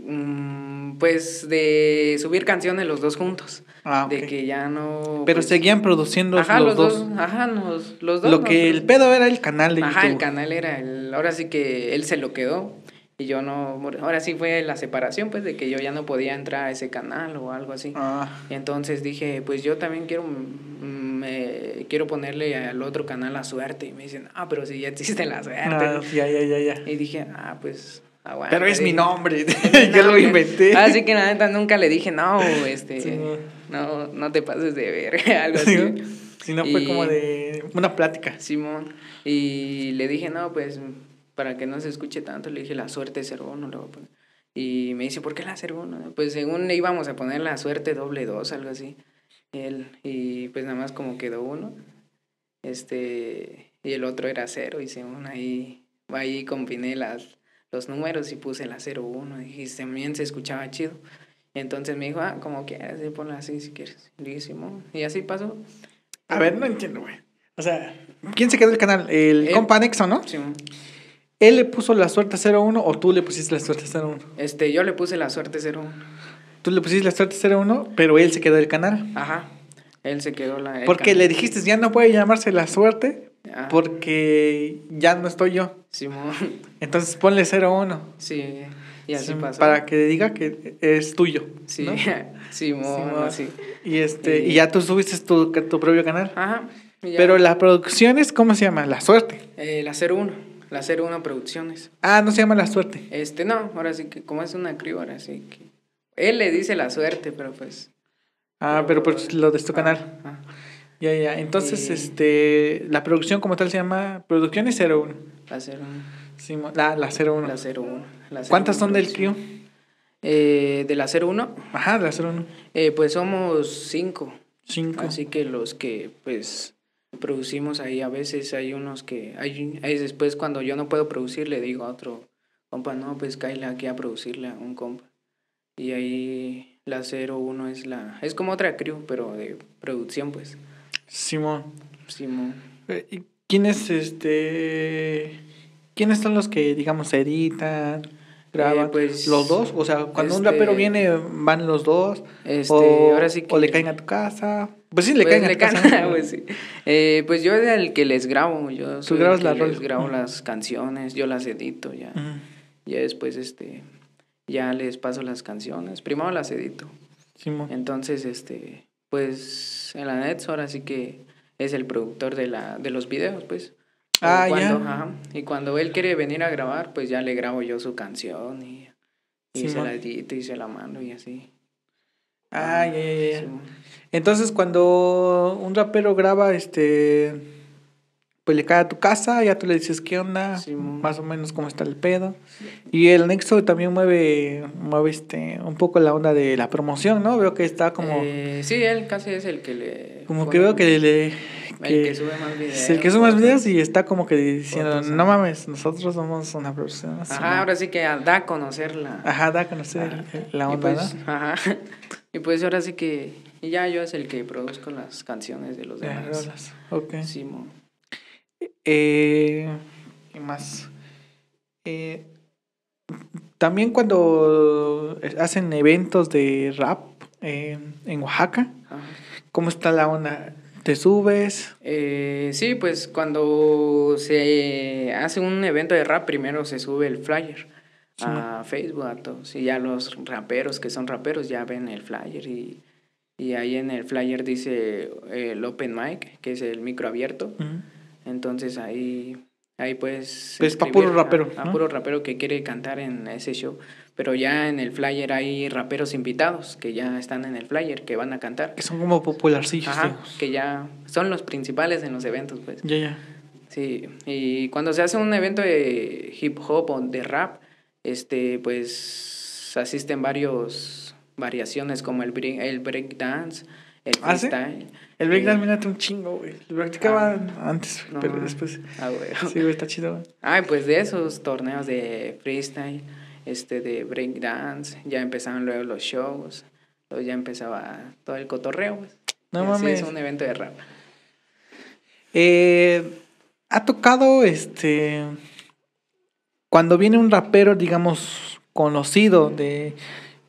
[SPEAKER 2] mm, pues de subir canciones los dos juntos.
[SPEAKER 1] Ah.
[SPEAKER 2] De que ya no...
[SPEAKER 1] Pero
[SPEAKER 2] pues,
[SPEAKER 1] seguían produciendo
[SPEAKER 2] Ajá,
[SPEAKER 1] los,
[SPEAKER 2] los
[SPEAKER 1] dos.
[SPEAKER 2] dos. Ajá, nos- los dos.
[SPEAKER 1] Lo
[SPEAKER 2] nos-
[SPEAKER 1] que el pedo era el canal de
[SPEAKER 2] Ajá, el canal era el... Ahora sí que él se lo quedó y yo no... Ahora sí fue la separación, pues, de que yo ya no podía entrar a ese canal o algo así.
[SPEAKER 1] Ah,
[SPEAKER 2] Y entonces dije, pues yo también quiero... mm, me- quiero ponerle al otro canal la suerte. Y me dicen, ah, pero si ya existe la suerte.
[SPEAKER 1] ah, ya, ya, ya, ya.
[SPEAKER 2] Y dije, ah, pues... aguanta",
[SPEAKER 1] Pero es mi nombre.
[SPEAKER 2] Es <laughs>
[SPEAKER 1] Yo lo inventé.
[SPEAKER 2] Así que la neta nunca le dije, no, este...
[SPEAKER 1] Sí,
[SPEAKER 2] no, no te pases de ver, <laughs> algo así.
[SPEAKER 1] Si no fue
[SPEAKER 2] Y-
[SPEAKER 1] como de una plática.
[SPEAKER 2] Simón. Y le dije, no, pues, para que no se escuche tanto, le dije la suerte 01, le voy a poner. Y me dice, ¿por qué la 01? Pues según le íbamos a poner la suerte doble 2, algo así. Él, y pues nada más como quedó uno. Este, y el otro era cero, y según ahí, ahí combiné las, los números y puse la 01. Y también se escuchaba chido. Entonces me dijo, ah, como quieras, sí, ponla así si quieres. Y así pasó.
[SPEAKER 1] A ver, no entiendo, güey. O sea, ¿quién se quedó el canal? El
[SPEAKER 2] Él.
[SPEAKER 1] compa Nexo, ¿no?
[SPEAKER 2] Simón.
[SPEAKER 1] ¿Él le puso la suerte 01 o tú le pusiste la suerte 01?
[SPEAKER 2] Este, yo le puse la suerte 01.
[SPEAKER 1] Tú le pusiste la suerte 01, pero él se quedó el canal.
[SPEAKER 2] Ajá. Él se quedó la. el
[SPEAKER 1] Porque
[SPEAKER 2] can-
[SPEAKER 1] le dijiste, ya no puede llamarse la suerte
[SPEAKER 2] Ah,
[SPEAKER 1] porque ya no estoy yo.
[SPEAKER 2] Simón.
[SPEAKER 1] Entonces ponle 01.
[SPEAKER 2] Sí. Y así
[SPEAKER 1] Sí,
[SPEAKER 2] pasó.
[SPEAKER 1] Para que diga que es tuyo.
[SPEAKER 2] Sí.
[SPEAKER 1] ¿no? <laughs>
[SPEAKER 2] Simón,
[SPEAKER 1] Simón.
[SPEAKER 2] así.
[SPEAKER 1] Y este,
[SPEAKER 2] Y-
[SPEAKER 1] y ya tú subiste tu, tu propio canal.
[SPEAKER 2] Ajá.
[SPEAKER 1] Pero la producción es, ¿cómo se llama? La suerte.
[SPEAKER 2] Eh, la 01. La 01 Producciones.
[SPEAKER 1] Ah, no se llama la suerte.
[SPEAKER 2] Este, no, ahora sí que, como es una crió, ahora sí que. Él le dice la suerte, pero pues.
[SPEAKER 1] Ah, pero pues lo de tu canal.
[SPEAKER 2] Ah,
[SPEAKER 1] Ya, ya. Entonces, este, la producción como tal se llama Producciones 01.
[SPEAKER 2] La 01.
[SPEAKER 1] Sí, la, la 01.
[SPEAKER 2] La 01. la
[SPEAKER 1] ¿Cuántas
[SPEAKER 2] 01
[SPEAKER 1] son del crew?
[SPEAKER 2] Eh, de la 01,
[SPEAKER 1] Ajá, la 01.
[SPEAKER 2] eh, pues somos cinco.
[SPEAKER 1] Cinco.
[SPEAKER 2] Así que los que pues producimos ahí a veces hay unos que hay, hay después cuando yo no puedo producir le digo a otro compa, no, pues cállate aquí a producirle a un compa. Y ahí la 01 es la es como otra crew, pero de producción pues.
[SPEAKER 1] Simón.
[SPEAKER 2] Simón.
[SPEAKER 1] Eh, ¿y ¿Quiénes, este, quiénes son los que, digamos, editan, graban?
[SPEAKER 2] Eh, pues,
[SPEAKER 1] ¿Los dos? O sea, cuando un
[SPEAKER 2] este-
[SPEAKER 1] rapero viene, van los dos.
[SPEAKER 2] Este,
[SPEAKER 1] o,
[SPEAKER 2] ahora sí que
[SPEAKER 1] o le caen a tu casa. Pues sí, le
[SPEAKER 2] Pues
[SPEAKER 1] caen a
[SPEAKER 2] le
[SPEAKER 1] tu casa. <laughs>
[SPEAKER 2] pues, sí. Eh, pues yo era el que les grabo, yo soy
[SPEAKER 1] grabas
[SPEAKER 2] el que
[SPEAKER 1] las
[SPEAKER 2] les grabo
[SPEAKER 1] Ujú.
[SPEAKER 2] las canciones, yo las edito ya.
[SPEAKER 1] Ujú.
[SPEAKER 2] Ya después este ya les paso las canciones, primero las edito.
[SPEAKER 1] Simón.
[SPEAKER 2] Entonces, este, pues en la net ahora sí que es el productor de la de los videos, pues.
[SPEAKER 1] Ah,
[SPEAKER 2] cuando-
[SPEAKER 1] ya.
[SPEAKER 2] ajá, y cuando él quiere venir a grabar, pues ya le grabo yo su canción y, y se la edito y se la mando y así.
[SPEAKER 1] Ah, ya, ya, ya, ya.
[SPEAKER 2] Simón.
[SPEAKER 1] Entonces, cuando un rapero graba, este, pues le cae a tu casa, ya tú le dices qué onda, más o menos cómo está el pedo. Y el Nexo también mueve, mueve este, un poco la onda de la promoción, ¿no? Veo que está como,
[SPEAKER 2] Eh, sí, él casi es el que le...
[SPEAKER 1] como que veo que le,
[SPEAKER 2] El
[SPEAKER 1] que-
[SPEAKER 2] que sube más videos.
[SPEAKER 1] es el que sube más videos y está como que diciendo, no mames, nosotros somos una producción así.
[SPEAKER 2] Ajá, ahora sí que da a conocer la...
[SPEAKER 1] Ajá, da a conocer
[SPEAKER 2] Ajá.
[SPEAKER 1] la
[SPEAKER 2] Y
[SPEAKER 1] onda,
[SPEAKER 2] pues,
[SPEAKER 1] ¿no?
[SPEAKER 2] Ajá. Y pues ahora sí que... Y ya yo es el que produzco las canciones de los
[SPEAKER 1] De
[SPEAKER 2] demás.
[SPEAKER 1] rolas. Ok.
[SPEAKER 2] Simón.
[SPEAKER 1] Eh, ¿Qué más? Eh, también cuando hacen eventos de rap eh, en Oaxaca,
[SPEAKER 2] Ajá.
[SPEAKER 1] ¿cómo está la onda? ¿Te subes?
[SPEAKER 2] Eh, sí, pues cuando se hace un evento de rap, primero se sube el flyer
[SPEAKER 1] Sí.
[SPEAKER 2] a Facebook, a todos. Y ya los raperos que son raperos ya ven el flyer y, y ahí en el flyer dice eh, el open mic, que es el micro abierto. Entonces ahí, ahí pues...
[SPEAKER 1] Pues pa'
[SPEAKER 2] escribir
[SPEAKER 1] puro rapero,
[SPEAKER 2] A, a
[SPEAKER 1] ¿no?
[SPEAKER 2] puro rapero que quiere cantar en ese show. Pero ya en el flyer hay raperos invitados que ya están en el flyer, que van a cantar.
[SPEAKER 1] Que son como popularcillos,
[SPEAKER 2] Ajá,
[SPEAKER 1] digamos.
[SPEAKER 2] que ya son los principales en los eventos, pues.
[SPEAKER 1] Ya, ya.
[SPEAKER 2] Sí, y cuando se hace un evento de hip hop o de rap, este, pues asisten varios variaciones como el break, el break dance, el
[SPEAKER 1] ¿Ah, sí? El breakdance me late un chingo, güey. Lo practicaba antes,
[SPEAKER 2] no,
[SPEAKER 1] pero después.
[SPEAKER 2] ah, güey.
[SPEAKER 1] Sí, güey, está chido, güey.
[SPEAKER 2] Ay, pues de esos torneos de freestyle, este, de break dance, ya empezaban luego los shows, luego ya empezaba todo el cotorreo, pues.
[SPEAKER 1] No mames.
[SPEAKER 2] es un evento de rap.
[SPEAKER 1] Eh, ha tocado este. Cuando viene un rapero, digamos, conocido de.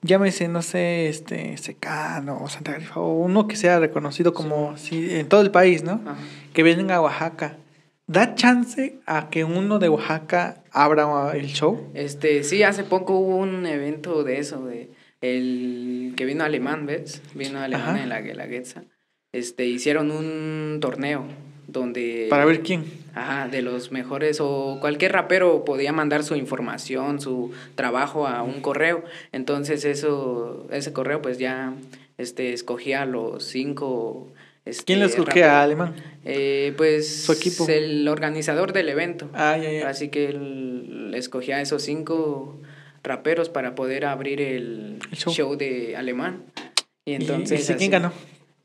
[SPEAKER 1] Llámese, no sé, este, Secano o Santa Grifa, o uno que sea reconocido como sí, en todo el país, ¿no?
[SPEAKER 2] Ajá.
[SPEAKER 1] Que venga a Oaxaca. ¿Da chance a que uno de Oaxaca abra el show?
[SPEAKER 2] Este, sí, hace poco hubo un evento de eso, de el que vino alemán, ¿ves? Vino alemán
[SPEAKER 1] Ajá.
[SPEAKER 2] en la Guelaguetza. Este, hicieron un torneo donde...
[SPEAKER 1] Para ver quién.
[SPEAKER 2] Ajá, de los mejores o cualquier rapero podía mandar su información, su trabajo a un correo. Entonces eso, ese correo pues ya este, escogía a los cinco... Este,
[SPEAKER 1] ¿Quién lo escogía? ¿Alemán?
[SPEAKER 2] Eh, pues
[SPEAKER 1] Su equipo.
[SPEAKER 2] el organizador del evento.
[SPEAKER 1] Ah, ya, ya.
[SPEAKER 2] Así que él escogía a esos cinco raperos para poder abrir el,
[SPEAKER 1] El show.
[SPEAKER 2] show. de alemán. Y
[SPEAKER 1] ¿Y-
[SPEAKER 2] entonces...
[SPEAKER 1] ¿Y, ese quién ganó?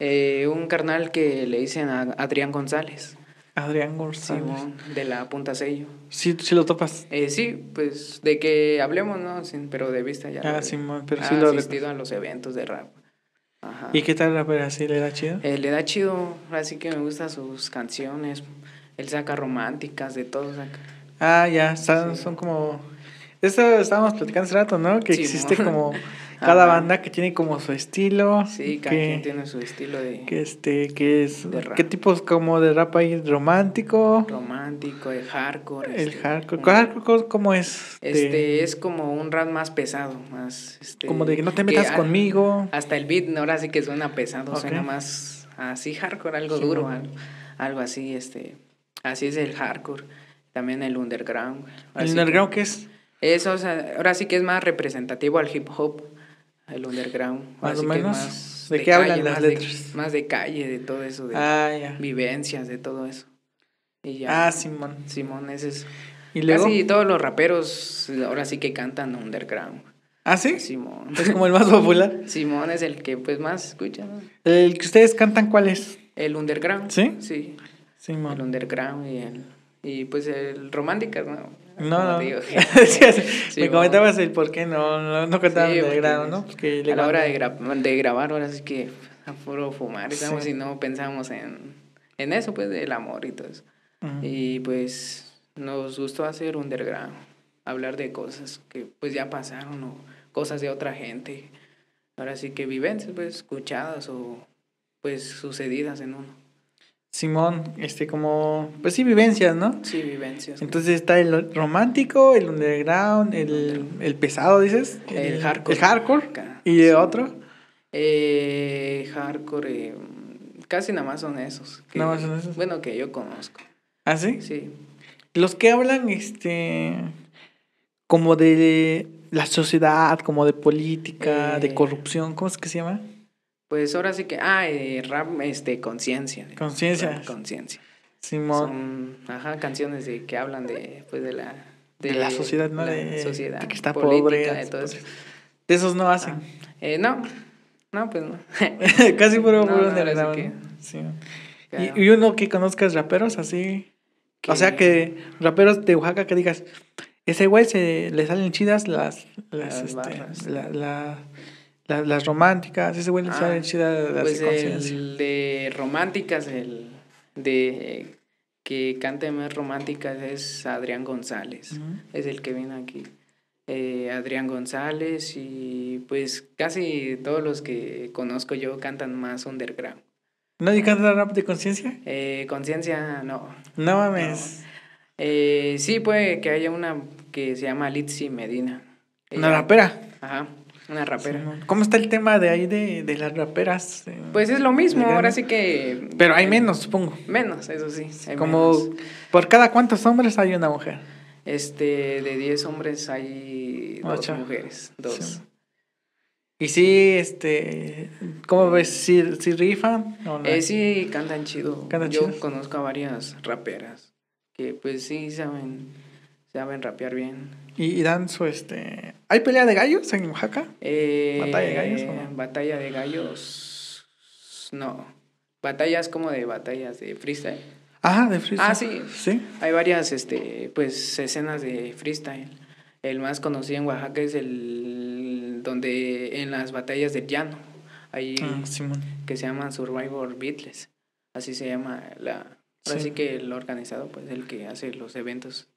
[SPEAKER 2] Eh, un carnal que le dicen a Adrián González,
[SPEAKER 1] Adrián González.
[SPEAKER 2] Simón, de la Punta Sello.
[SPEAKER 1] Sí, sí lo topas.
[SPEAKER 2] Eh, sí, pues de que hablemos, ¿no? Sin- pero de vista ya.
[SPEAKER 1] Ah, Simón, pero
[SPEAKER 2] ha
[SPEAKER 1] sí lo
[SPEAKER 2] asistido a los eventos de rap. Ajá.
[SPEAKER 1] ¿Y qué tal rapero? ¿Así le da chido?
[SPEAKER 2] Eh, le da chido, así que me gustan sus canciones. Él saca románticas, de todo saca.
[SPEAKER 1] Ah, ya, son,
[SPEAKER 2] Sí.
[SPEAKER 1] son como... Eso estábamos platicando hace rato, ¿no? Que
[SPEAKER 2] Sí,
[SPEAKER 1] existe
[SPEAKER 2] mo.
[SPEAKER 1] como <laughs> cada
[SPEAKER 2] Ajá.
[SPEAKER 1] banda que tiene como su estilo.
[SPEAKER 2] Sí, cada
[SPEAKER 1] que,
[SPEAKER 2] quien tiene su estilo de
[SPEAKER 1] que este, que es...
[SPEAKER 2] de rap.
[SPEAKER 1] ¿Qué tipos como de rap hay? ¿Romántico?
[SPEAKER 2] romántico, de hardcore.
[SPEAKER 1] El
[SPEAKER 2] este,
[SPEAKER 1] hardcore.
[SPEAKER 2] un-
[SPEAKER 1] ¿Cuál hardcore cómo es?
[SPEAKER 2] Este es como un rap más pesado, más este,
[SPEAKER 1] como de que no te metas conmigo.
[SPEAKER 2] Hasta el beat ahora sí que suena pesado, suena más así hardcore, algo
[SPEAKER 1] Sí,
[SPEAKER 2] duro,
[SPEAKER 1] bueno.
[SPEAKER 2] algo, algo así, este, así es el hardcore, también el underground.
[SPEAKER 1] ¿El
[SPEAKER 2] que-
[SPEAKER 1] underground qué es?
[SPEAKER 2] Eso, o sea, ahora sí que es más representativo al hip hop, el underground.
[SPEAKER 1] Más
[SPEAKER 2] ahora
[SPEAKER 1] o
[SPEAKER 2] que
[SPEAKER 1] menos,
[SPEAKER 2] más
[SPEAKER 1] ¿de qué hablan
[SPEAKER 2] calle,
[SPEAKER 1] las
[SPEAKER 2] más de-
[SPEAKER 1] letras?
[SPEAKER 2] más de calle, de todo eso, de
[SPEAKER 1] Ah, ya.
[SPEAKER 2] vivencias, de todo eso. Y ya.
[SPEAKER 1] Ah, Simón.
[SPEAKER 2] Simón, ese es.
[SPEAKER 1] ¿Y luego?
[SPEAKER 2] Casi todos los raperos ahora sí que cantan underground.
[SPEAKER 1] ¿Ah, sí?
[SPEAKER 2] Simón.
[SPEAKER 1] Es como el más <laughs> popular.
[SPEAKER 2] Simón es el que pues más escucha, ¿no?
[SPEAKER 1] ¿El que ustedes cantan cuál es?
[SPEAKER 2] El underground.
[SPEAKER 1] ¿Sí?
[SPEAKER 2] Sí. El
[SPEAKER 1] Simón.
[SPEAKER 2] underground y el y pues el románticas, ¿no?
[SPEAKER 1] No, no. <laughs>
[SPEAKER 2] digo,
[SPEAKER 1] Sí, sí.
[SPEAKER 2] Sí,
[SPEAKER 1] me
[SPEAKER 2] bueno.
[SPEAKER 1] comentabas el por qué no, no, no cantaban
[SPEAKER 2] Sí,
[SPEAKER 1] de grado, ¿no? Porque
[SPEAKER 2] a la hora de, gra- de grabar, ahora sí que a puro fumar, estamos y no pensamos en, en eso, pues, del amor y todo eso. Y pues nos gustó hacer underground, hablar de cosas que pues ya pasaron o cosas de otra gente. Ahora sí que vivencias, pues, escuchadas o pues sucedidas en uno.
[SPEAKER 1] Simón, este, como, pues sí, vivencias, ¿no?
[SPEAKER 2] Sí, vivencias.
[SPEAKER 1] Entonces está el romántico, el underground, el, el pesado, dices.
[SPEAKER 2] El hardcore.
[SPEAKER 1] El hardcore. ¿Y
[SPEAKER 2] Sí.
[SPEAKER 1] otro?
[SPEAKER 2] Eh, hardcore, eh, casi nada más son esos. que-
[SPEAKER 1] Nada más son esos.
[SPEAKER 2] Bueno, que yo conozco.
[SPEAKER 1] ¿Ah, sí?
[SPEAKER 2] Sí,
[SPEAKER 1] Los que hablan, este, como de la sociedad, como de política, de
[SPEAKER 2] Eh.
[SPEAKER 1] corrupción, ¿cómo es que se llama?
[SPEAKER 2] Pues ahora sí que, ah, eh, rap, este, conciencia.
[SPEAKER 1] Conciencia.
[SPEAKER 2] Conciencia.
[SPEAKER 1] Simón.
[SPEAKER 2] Son, ajá, canciones de que hablan de, pues, de la...
[SPEAKER 1] De la sociedad, ¿no?
[SPEAKER 2] la
[SPEAKER 1] De-
[SPEAKER 2] sociedad,
[SPEAKER 1] de que está
[SPEAKER 2] política,
[SPEAKER 1] pobre,
[SPEAKER 2] de todo eso.
[SPEAKER 1] De esos no hacen.
[SPEAKER 2] Eh, no, no, pues no. <laughs>
[SPEAKER 1] Casi puro,
[SPEAKER 2] No, no, sí
[SPEAKER 1] underground,
[SPEAKER 2] que-
[SPEAKER 1] Sí.
[SPEAKER 2] Claro.
[SPEAKER 1] Y, y uno que conozcas raperos así. O sea que raperos de Oaxaca que digas, ese güey se le salen chidas las las,
[SPEAKER 2] Las
[SPEAKER 1] este,
[SPEAKER 2] barras.
[SPEAKER 1] la- la- la- las románticas, ese güey
[SPEAKER 2] Ah, Pues
[SPEAKER 1] de conciencia.
[SPEAKER 2] el de románticas, el de que cante más románticas es Adrián González. Es el que viene aquí. Eh, Adrián González y pues casi todos los que conozco yo cantan más underground.
[SPEAKER 1] ¿Nadie canta rap de conciencia?
[SPEAKER 2] Eh, Conciencia, no.
[SPEAKER 1] No mames.
[SPEAKER 2] Eh, sí puede que haya una que se llama Litzy Medina.
[SPEAKER 1] Una rapera.
[SPEAKER 2] Ajá, una rapera.
[SPEAKER 1] ¿Cómo está el tema de ahí de, de las raperas? Eh,
[SPEAKER 2] Pues es lo mismo, ahora sí que...
[SPEAKER 1] Pero hay menos, supongo.
[SPEAKER 2] Menos, eso sí. hay
[SPEAKER 1] Como
[SPEAKER 2] menos.
[SPEAKER 1] por cada cuántos hombres hay una mujer.
[SPEAKER 2] Este, de 10 hombres hay dos
[SPEAKER 1] Ocho.
[SPEAKER 2] mujeres, dos.
[SPEAKER 1] Sí. Y sí, este, ¿cómo ves? ¿Si, si rifan o no?
[SPEAKER 2] Eh, sí, cantan chido.
[SPEAKER 1] Cantan
[SPEAKER 2] Yo
[SPEAKER 1] chido.
[SPEAKER 2] conozco a varias raperas que pues sí saben, saben rapear bien.
[SPEAKER 1] Y, dan su, este... ¿Hay pelea de gallos en Oaxaca?
[SPEAKER 2] Eh,
[SPEAKER 1] ¿Batalla de gallos o no?
[SPEAKER 2] Batalla de gallos, no. Batallas como de batallas de freestyle.
[SPEAKER 1] Ajá, de freestyle.
[SPEAKER 2] Ah, sí.
[SPEAKER 1] ¿Sí?
[SPEAKER 2] Hay varias, este, pues, escenas de freestyle. El más conocido en Oaxaca es el donde en las batallas del llano. Ahí
[SPEAKER 1] Ah, Simón.
[SPEAKER 2] que se llama Survivor Beatles. Así se llama la.
[SPEAKER 1] Sí.
[SPEAKER 2] Así que el organizado, pues, el que hace los eventos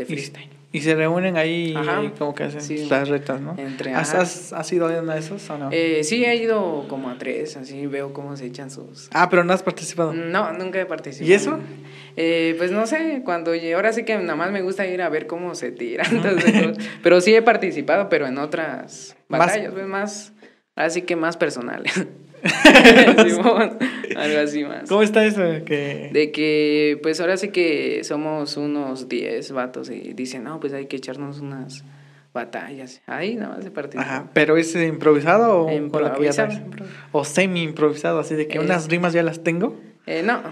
[SPEAKER 2] de freestyle.
[SPEAKER 1] Y se reúnen ahí
[SPEAKER 2] Ajá.
[SPEAKER 1] y como que hacen
[SPEAKER 2] Sí.
[SPEAKER 1] las retas, ¿no?
[SPEAKER 2] Entre.
[SPEAKER 1] ¿Has, has, has ido a uno de esos o no?
[SPEAKER 2] Eh, sí, he ido como a tres, así veo cómo se echan sus.
[SPEAKER 1] ah, pero no has participado.
[SPEAKER 2] No, nunca he participado.
[SPEAKER 1] ¿Y eso?
[SPEAKER 2] Eh, pues no sé, cuando ahora sí que nada más me gusta ir a ver cómo se tiran. entonces, <laughs> pero sí he participado, pero en otras
[SPEAKER 1] Más-
[SPEAKER 2] batallas, pues más, así que más personales. <laughs> Simón, algo así más.
[SPEAKER 1] ¿Cómo está eso? Que...
[SPEAKER 2] De que, pues ahora sí que somos unos 10 vatos y dicen, no, pues hay que echarnos unas batallas. Ahí nada más se participa.
[SPEAKER 1] Ajá, pero es improvisado o
[SPEAKER 2] Improvisado.
[SPEAKER 1] O semi improvisado, así de que
[SPEAKER 2] Es-
[SPEAKER 1] unas rimas ya las tengo.
[SPEAKER 2] Eh, no,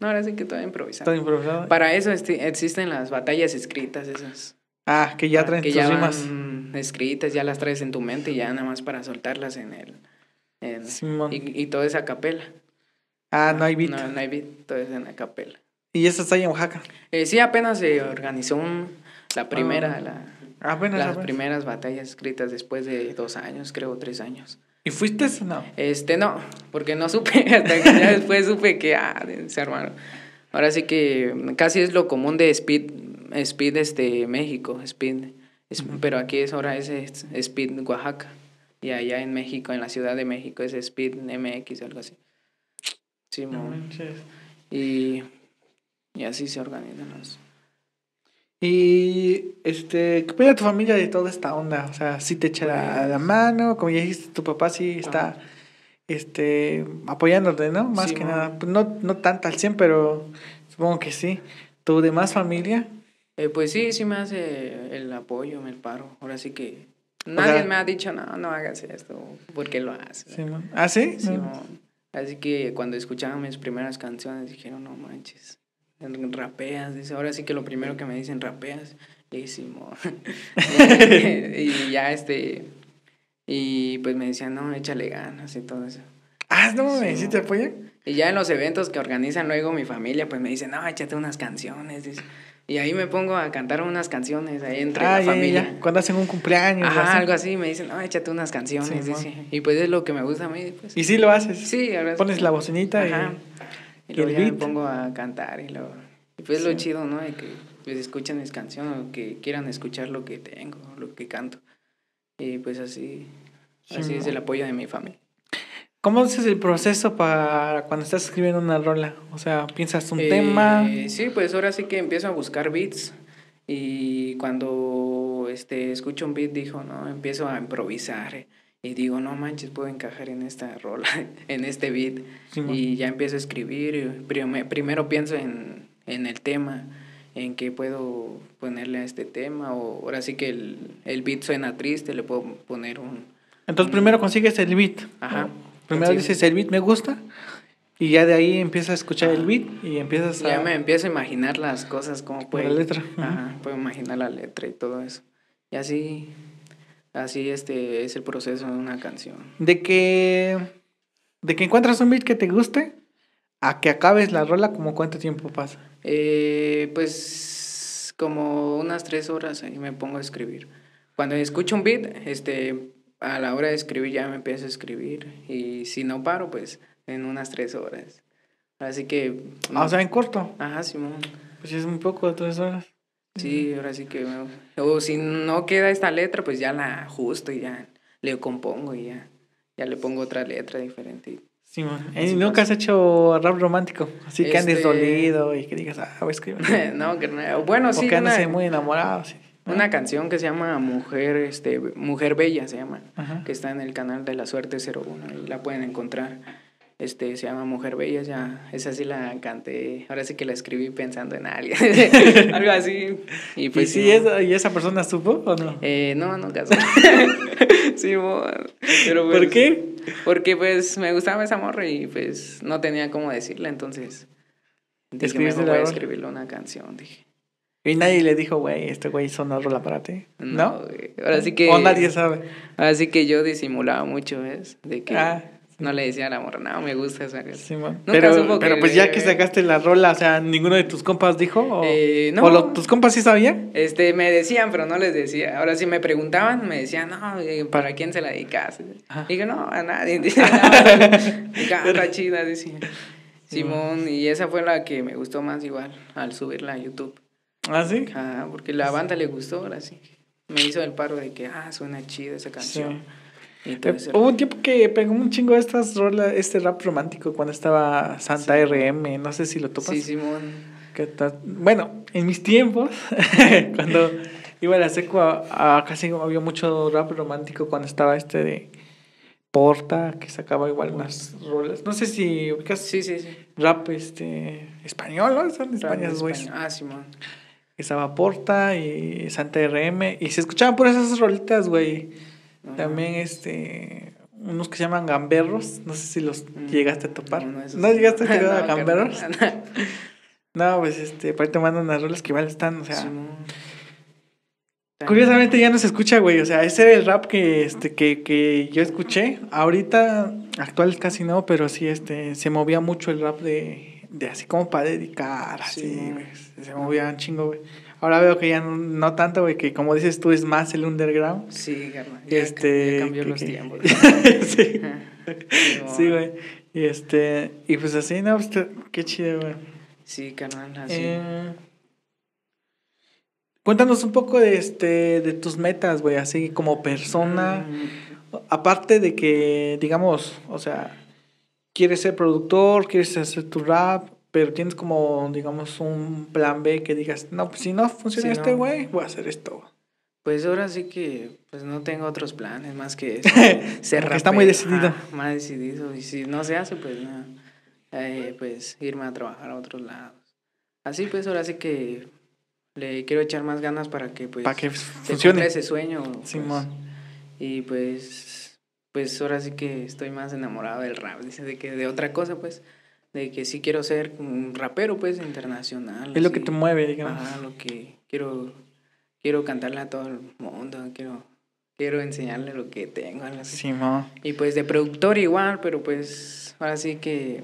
[SPEAKER 2] no, ahora sí que todo improvisado.
[SPEAKER 1] Todo improvisado.
[SPEAKER 2] Para eso este- existen las batallas escritas esas.
[SPEAKER 1] Ah, que ya traen
[SPEAKER 2] que
[SPEAKER 1] tus
[SPEAKER 2] ya
[SPEAKER 1] rimas.
[SPEAKER 2] escritas, ya las traes en tu mente y ya nada más para soltarlas en el... en- y, y todo es a capela.
[SPEAKER 1] Ah, no hay beat.
[SPEAKER 2] No, no hay beat, todo es en a capela.
[SPEAKER 1] Y eso está ahí en Oaxaca.
[SPEAKER 2] Eh, sí, apenas se organizó un- la primera,
[SPEAKER 1] Ah.
[SPEAKER 2] la,
[SPEAKER 1] Ah, bueno,
[SPEAKER 2] las
[SPEAKER 1] ¿sabes?
[SPEAKER 2] primeras batallas escritas después de dos años, creo, tres años.
[SPEAKER 1] ¿Y fuiste o no?
[SPEAKER 2] Este, no, porque no supe, <laughs> hasta que ya después supe que, ah, se armaron. Ahora sí que casi es lo común de Speed, Speed, este, México, Speed, es- pero aquí es ahora es, es Speed Oaxaca, y allá en México, en la Ciudad de México, es Speed MX, algo así. Sí,
[SPEAKER 1] No
[SPEAKER 2] y, y así se organizan los...
[SPEAKER 1] Y, este, ¿qué opina tu familia de toda esta onda? O sea, sí te echa la,
[SPEAKER 2] Pues-
[SPEAKER 1] la mano, como ya dijiste, tu papá sí está, este, apoyándote, ¿no? Más
[SPEAKER 2] Sí,
[SPEAKER 1] que
[SPEAKER 2] mo.
[SPEAKER 1] nada, pues no, no tanto al 100, pero supongo que sí. ¿Tu demás familia?
[SPEAKER 2] Eh, pues sí, sí me hace el apoyo, me el paro. Ahora sí que nadie
[SPEAKER 1] sea-
[SPEAKER 2] me ha dicho, no, no hagas esto, porque lo haces?
[SPEAKER 1] Sí. ¿Ah, sí? No.
[SPEAKER 2] Simón. Así que cuando escuchaban mis primeras canciones dijeron, no manches, rapeas. Dice, ahora sí que lo primero que me dicen, rapeas. Y Simón. <laughs> y ya este, y pues me decían, no, échale ganas y todo eso.
[SPEAKER 1] Ah, no,
[SPEAKER 2] Sí,
[SPEAKER 1] ¿sí, te apoyan?
[SPEAKER 2] Y ya en los eventos que organizan luego mi familia, pues me dicen, no, échate unas canciones. dice. Y ahí me pongo a cantar unas canciones ahí entre
[SPEAKER 1] ah,
[SPEAKER 2] la
[SPEAKER 1] ya,
[SPEAKER 2] familia.
[SPEAKER 1] ya. Cuando hacen un cumpleaños.
[SPEAKER 2] Ajá,
[SPEAKER 1] así.
[SPEAKER 2] algo así, me dicen, no, échate unas canciones. Dice. Y pues es lo que me gusta a mí. Pues.
[SPEAKER 1] Y sí lo haces.
[SPEAKER 2] Sí, ahora sí.
[SPEAKER 1] Pones la bocinita
[SPEAKER 2] Ajá.
[SPEAKER 1] y...
[SPEAKER 2] Y
[SPEAKER 1] y
[SPEAKER 2] luego
[SPEAKER 1] el
[SPEAKER 2] ya me
[SPEAKER 1] beat.
[SPEAKER 2] pongo a cantar y luego... Y pues lo
[SPEAKER 1] Sí.
[SPEAKER 2] chido, ¿no? De que pues escuchan mis canciones o que quieran escuchar lo que tengo, lo que canto. Y pues así, así
[SPEAKER 1] Sí,
[SPEAKER 2] es el apoyo de mi familia.
[SPEAKER 1] ¿Cómo haces el proceso para cuando estás escribiendo una rola? O sea, piensas un
[SPEAKER 2] Eh,
[SPEAKER 1] tema.
[SPEAKER 2] Sí, pues ahora sí que empiezo a buscar beats y cuando este, escucho un beat, dijo, ¿no? Empiezo a improvisar eh, y digo, no manches, puedo encajar en esta rola, <laughs> en este beat.
[SPEAKER 1] Simón.
[SPEAKER 2] y ya empiezo a escribir. primero pienso en, en el tema, en qué puedo ponerle a este tema o ahora sí que el, el beat suena triste, le puedo poner un...
[SPEAKER 1] Entonces primero consigues el beat.
[SPEAKER 2] Ajá.
[SPEAKER 1] Primero
[SPEAKER 2] Consigo.
[SPEAKER 1] dices el beat me gusta y ya de ahí empiezas a escuchar el beat y empiezas a...
[SPEAKER 2] Ya me empiezo a imaginar las cosas, como puede...
[SPEAKER 1] la letra.
[SPEAKER 2] Ajá, puedo imaginar la letra y todo eso. Y así, así este es el proceso de una canción.
[SPEAKER 1] De que... De que encuentras un beat que te guste a que acabes la rola, como cuánto tiempo pasa.
[SPEAKER 2] Eh, pues como unas tres horas ahí me pongo a escribir. Cuando escucho un beat, este, a la hora de escribir ya me empiezo a escribir. Y si no paro, pues en unas tres horas. Así que...
[SPEAKER 1] Ah, o sea, en corto.
[SPEAKER 2] Ajá, Simón.
[SPEAKER 1] Pues es muy poco, tres horas.
[SPEAKER 2] Sí, ahora sí que... me- O si no queda esta letra, pues ya la ajusto y ya le compongo y ya, ya le pongo otra letra diferente.
[SPEAKER 1] Sí.
[SPEAKER 2] Así
[SPEAKER 1] ¿Y nunca has hecho rap romántico? Así que andes
[SPEAKER 2] Este-
[SPEAKER 1] dolido y que digas, ah, voy a escribir. <laughs>
[SPEAKER 2] no, que no- Bueno,
[SPEAKER 1] o
[SPEAKER 2] sí,
[SPEAKER 1] que andes
[SPEAKER 2] una,
[SPEAKER 1] muy enamorado. Sí.
[SPEAKER 2] Una canción que se llama Mujer, este, Mujer Bella se llama,
[SPEAKER 1] Ajá.
[SPEAKER 2] que está en el canal de La Suerte 01 y la pueden encontrar. Este, se llama Mujer Bella, ya, esa sí la canté, ahora sí que la escribí pensando en alguien, <laughs> algo así. Y
[SPEAKER 1] ¿Y,
[SPEAKER 2] pues
[SPEAKER 1] sí,
[SPEAKER 2] sí,
[SPEAKER 1] esa, ¿Y esa persona supo o no?
[SPEAKER 2] Eh, no, nunca supe. <laughs> sí. Pero
[SPEAKER 1] ¿Por
[SPEAKER 2] pues,
[SPEAKER 1] qué?
[SPEAKER 2] Porque pues me gustaba esa morra y pues no tenía cómo decirle, entonces dije,
[SPEAKER 1] ¿Escribiste
[SPEAKER 2] mejor voy a escribirle una canción, dije.
[SPEAKER 1] Y nadie le dijo, güey, este güey hizo una rola para ti. ¿No?
[SPEAKER 2] Ahora sí que...
[SPEAKER 1] O nadie sabe.
[SPEAKER 2] Ahora sí que yo disimulaba mucho, ¿ves? De que
[SPEAKER 1] Ah,
[SPEAKER 2] no le decía a la morra, no, me gusta esa
[SPEAKER 1] sí, Pero, pero pues ya que sacaste la rola, o sea, ninguno de tus compas dijo. ¿O,
[SPEAKER 2] Eh, no.
[SPEAKER 1] ¿o lo- tus compas sí sabían?
[SPEAKER 2] Este, me decían, pero no les decía. Ahora sí me preguntaban, me decían, no, eh, ¿para quién se la dedicas?
[SPEAKER 1] Ajá.
[SPEAKER 2] Dije, no, a nadie. <laughs> Dije, no, canta chida, decía. Simón, y esa fue la que me gustó más igual al subirla a YouTube.
[SPEAKER 1] ¿Ah, sí?
[SPEAKER 2] Ah, porque la banda le gustó, ahora sí. Me hizo el paro de que, ah, suena chida esa canción. Todo
[SPEAKER 1] Eh, Hubo un tiempo que pegó un chingo estas rolas, este rap romántico cuando estaba Santa
[SPEAKER 2] Sí.
[SPEAKER 1] RM, no sé si lo topas.
[SPEAKER 2] Sí, Simón.
[SPEAKER 1] Bueno, en mis tiempos, <laughs> cuando iba a la seco, a, a casi había mucho rap romántico cuando estaba este de Porta, que sacaba igual unas rolas. No sé si ubicas
[SPEAKER 2] Sí, sí, sí.
[SPEAKER 1] rap este español, ¿no? Son
[SPEAKER 2] Rap
[SPEAKER 1] España, güey.
[SPEAKER 2] Ah, Simón.
[SPEAKER 1] Estaba Porta y Santa RM y se escuchaban por esas rolitas, güey. También este unos que se llaman gamberros, no sé si los
[SPEAKER 2] Mm.
[SPEAKER 1] llegaste a topar.
[SPEAKER 2] No,
[SPEAKER 1] llegaste a <laughs> tocar a
[SPEAKER 2] No,
[SPEAKER 1] gamberros? <laughs>
[SPEAKER 2] carnal.
[SPEAKER 1] No, pues este, por ahí te mandan unas rolas que igual están, o sea, curiosamente ya no se escucha, güey, o sea, ese era el rap que este que, que yo escuché. Ahorita actual casi no, pero sí este se movía mucho el rap de, de así como para dedicar, así,
[SPEAKER 2] Sí.
[SPEAKER 1] güey, se movía un chingo, güey. Ahora veo que ya no, no tanto, güey, que como dices tú es más el underground.
[SPEAKER 2] Sí, carnal. Ya,
[SPEAKER 1] Este,
[SPEAKER 2] ya cambió
[SPEAKER 1] que-
[SPEAKER 2] los
[SPEAKER 1] que- <laughs>
[SPEAKER 2] tiempos.
[SPEAKER 1] sí. <laughs> Sí, güey. Y este, y pues así, no, pues, qué chido, güey.
[SPEAKER 2] Sí, carnal, así.
[SPEAKER 1] Eh, cuéntanos un poco de este, de tus metas, güey, así como persona.
[SPEAKER 2] Mm,
[SPEAKER 1] Aparte de que, digamos, o sea, quieres ser productor, quieres hacer tu rap, pero tienes como, digamos, un plan B que digas, no, pues si no funciona
[SPEAKER 2] Sí,
[SPEAKER 1] este
[SPEAKER 2] no.
[SPEAKER 1] güey, voy a hacer esto.
[SPEAKER 2] Pues ahora sí que pues no tengo otros planes más que <laughs> ser
[SPEAKER 1] está muy decidido.
[SPEAKER 2] ajá, más decidido. Y si no se hace, pues nada. Eh, pues irme a trabajar a otros lados. Así pues ahora sí que le quiero echar más ganas para que pues
[SPEAKER 1] Para que funcione.
[SPEAKER 2] ese sueño. pues.
[SPEAKER 1] Simón.
[SPEAKER 2] Y pues, pues ahora sí que estoy más enamorado del rap, dice, de que de otra cosa, pues, de que sí quiero ser un rapero, pues, internacional.
[SPEAKER 1] Es lo que te mueve, digamos.
[SPEAKER 2] Ajá, lo que quiero, quiero cantarle a todo el mundo, quiero, quiero enseñarle lo que tengo.
[SPEAKER 1] Simón.
[SPEAKER 2] Y pues de productor igual, pero pues ahora sí que,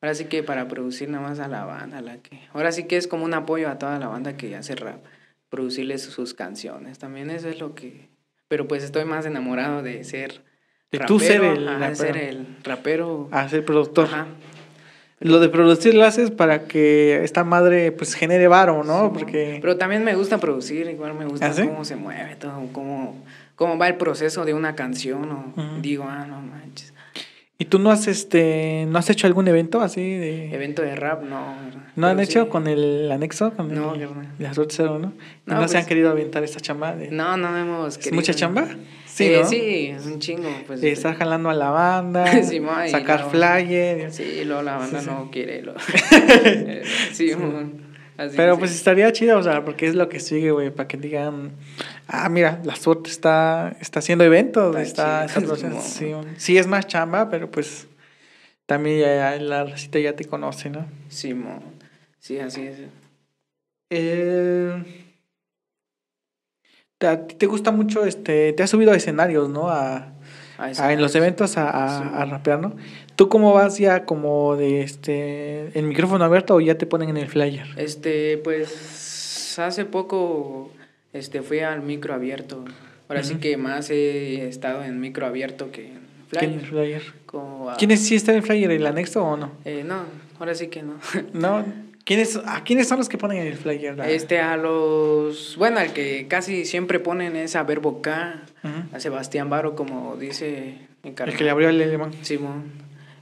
[SPEAKER 2] ahora sí que para producir nada más a la banda, la que, ahora sí que es como un apoyo a toda la banda que hace rap, producirles sus canciones, también eso es lo que, pero pues estoy más enamorado de ser
[SPEAKER 1] De tú ser el
[SPEAKER 2] ajá, ser
[SPEAKER 1] rapero.
[SPEAKER 2] el rapero,
[SPEAKER 1] A ser productor.
[SPEAKER 2] ajá,
[SPEAKER 1] Lo de producir lo haces para que esta madre pues genere varo, ¿no?
[SPEAKER 2] Simón.
[SPEAKER 1] Porque
[SPEAKER 2] Pero también me gusta producir, igual me gusta
[SPEAKER 1] ¿Ah, sí?
[SPEAKER 2] cómo se mueve todo, cómo, cómo va el proceso de una canción, o
[SPEAKER 1] Ujú.
[SPEAKER 2] digo, ah, no manches,
[SPEAKER 1] ¿Y tú no has este no has hecho algún evento así de
[SPEAKER 2] evento de rap, no.
[SPEAKER 1] no han hecho
[SPEAKER 2] sí.
[SPEAKER 1] con el anexo con
[SPEAKER 2] No,
[SPEAKER 1] el,
[SPEAKER 2] carnal.
[SPEAKER 1] la suerte cero, ¿no? Y
[SPEAKER 2] No,
[SPEAKER 1] no, se han
[SPEAKER 2] pues-
[SPEAKER 1] querido aventar esta chamba de
[SPEAKER 2] No, no hemos
[SPEAKER 1] ¿Es mucha chamba? Sí,
[SPEAKER 2] Sí,
[SPEAKER 1] ¿no?
[SPEAKER 2] sí, es un chingo, pues.
[SPEAKER 1] estar jalando a la banda, <laughs> sacar
[SPEAKER 2] luego-
[SPEAKER 1] flyer.
[SPEAKER 2] Sí, luego la banda
[SPEAKER 1] Sí, sí.
[SPEAKER 2] no quiere. Lo... Eh, <laughs> <laughs> sí. Así
[SPEAKER 1] Pero pues
[SPEAKER 2] sí.
[SPEAKER 1] estaría chido, o sea, porque es lo que sigue, güey, para que digan, ah, mira, la suerte está, está haciendo eventos,
[SPEAKER 2] Está
[SPEAKER 1] está,
[SPEAKER 2] chido,
[SPEAKER 1] está produciendo".
[SPEAKER 2] Simón.
[SPEAKER 1] sí, sí es más chamba, pero pues también ya, la racita ya te conoce, ¿no?
[SPEAKER 2] Simón. Sí, así es.
[SPEAKER 1] Eh, a ti te gusta mucho, este, te has subido a escenarios, ¿no? A, a- en los eventos a, a-
[SPEAKER 2] Sí.
[SPEAKER 1] a rapear, ¿no? ¿Tú cómo vas ya como de este, el micrófono abierto o ya te ponen en el flyer?
[SPEAKER 2] Este, pues hace poco este fui al micro abierto. Ahora sí que más he estado en micro abierto que en
[SPEAKER 1] ¿Quién es
[SPEAKER 2] flyer.
[SPEAKER 1] flyer?
[SPEAKER 2] Como a-
[SPEAKER 1] ¿Quiénes sí está en el flyer, el anexo o no?
[SPEAKER 2] Eh, no, ahora sí que no.
[SPEAKER 1] No, <laughs> ¿quiénes, ¿a quiénes son los que ponen en el flyer? La-
[SPEAKER 2] Este a los, bueno, al que casi siempre ponen es a Verbo K, a Sebastián Baro como dice mi
[SPEAKER 1] El que le abrió el alemán.
[SPEAKER 2] Simón,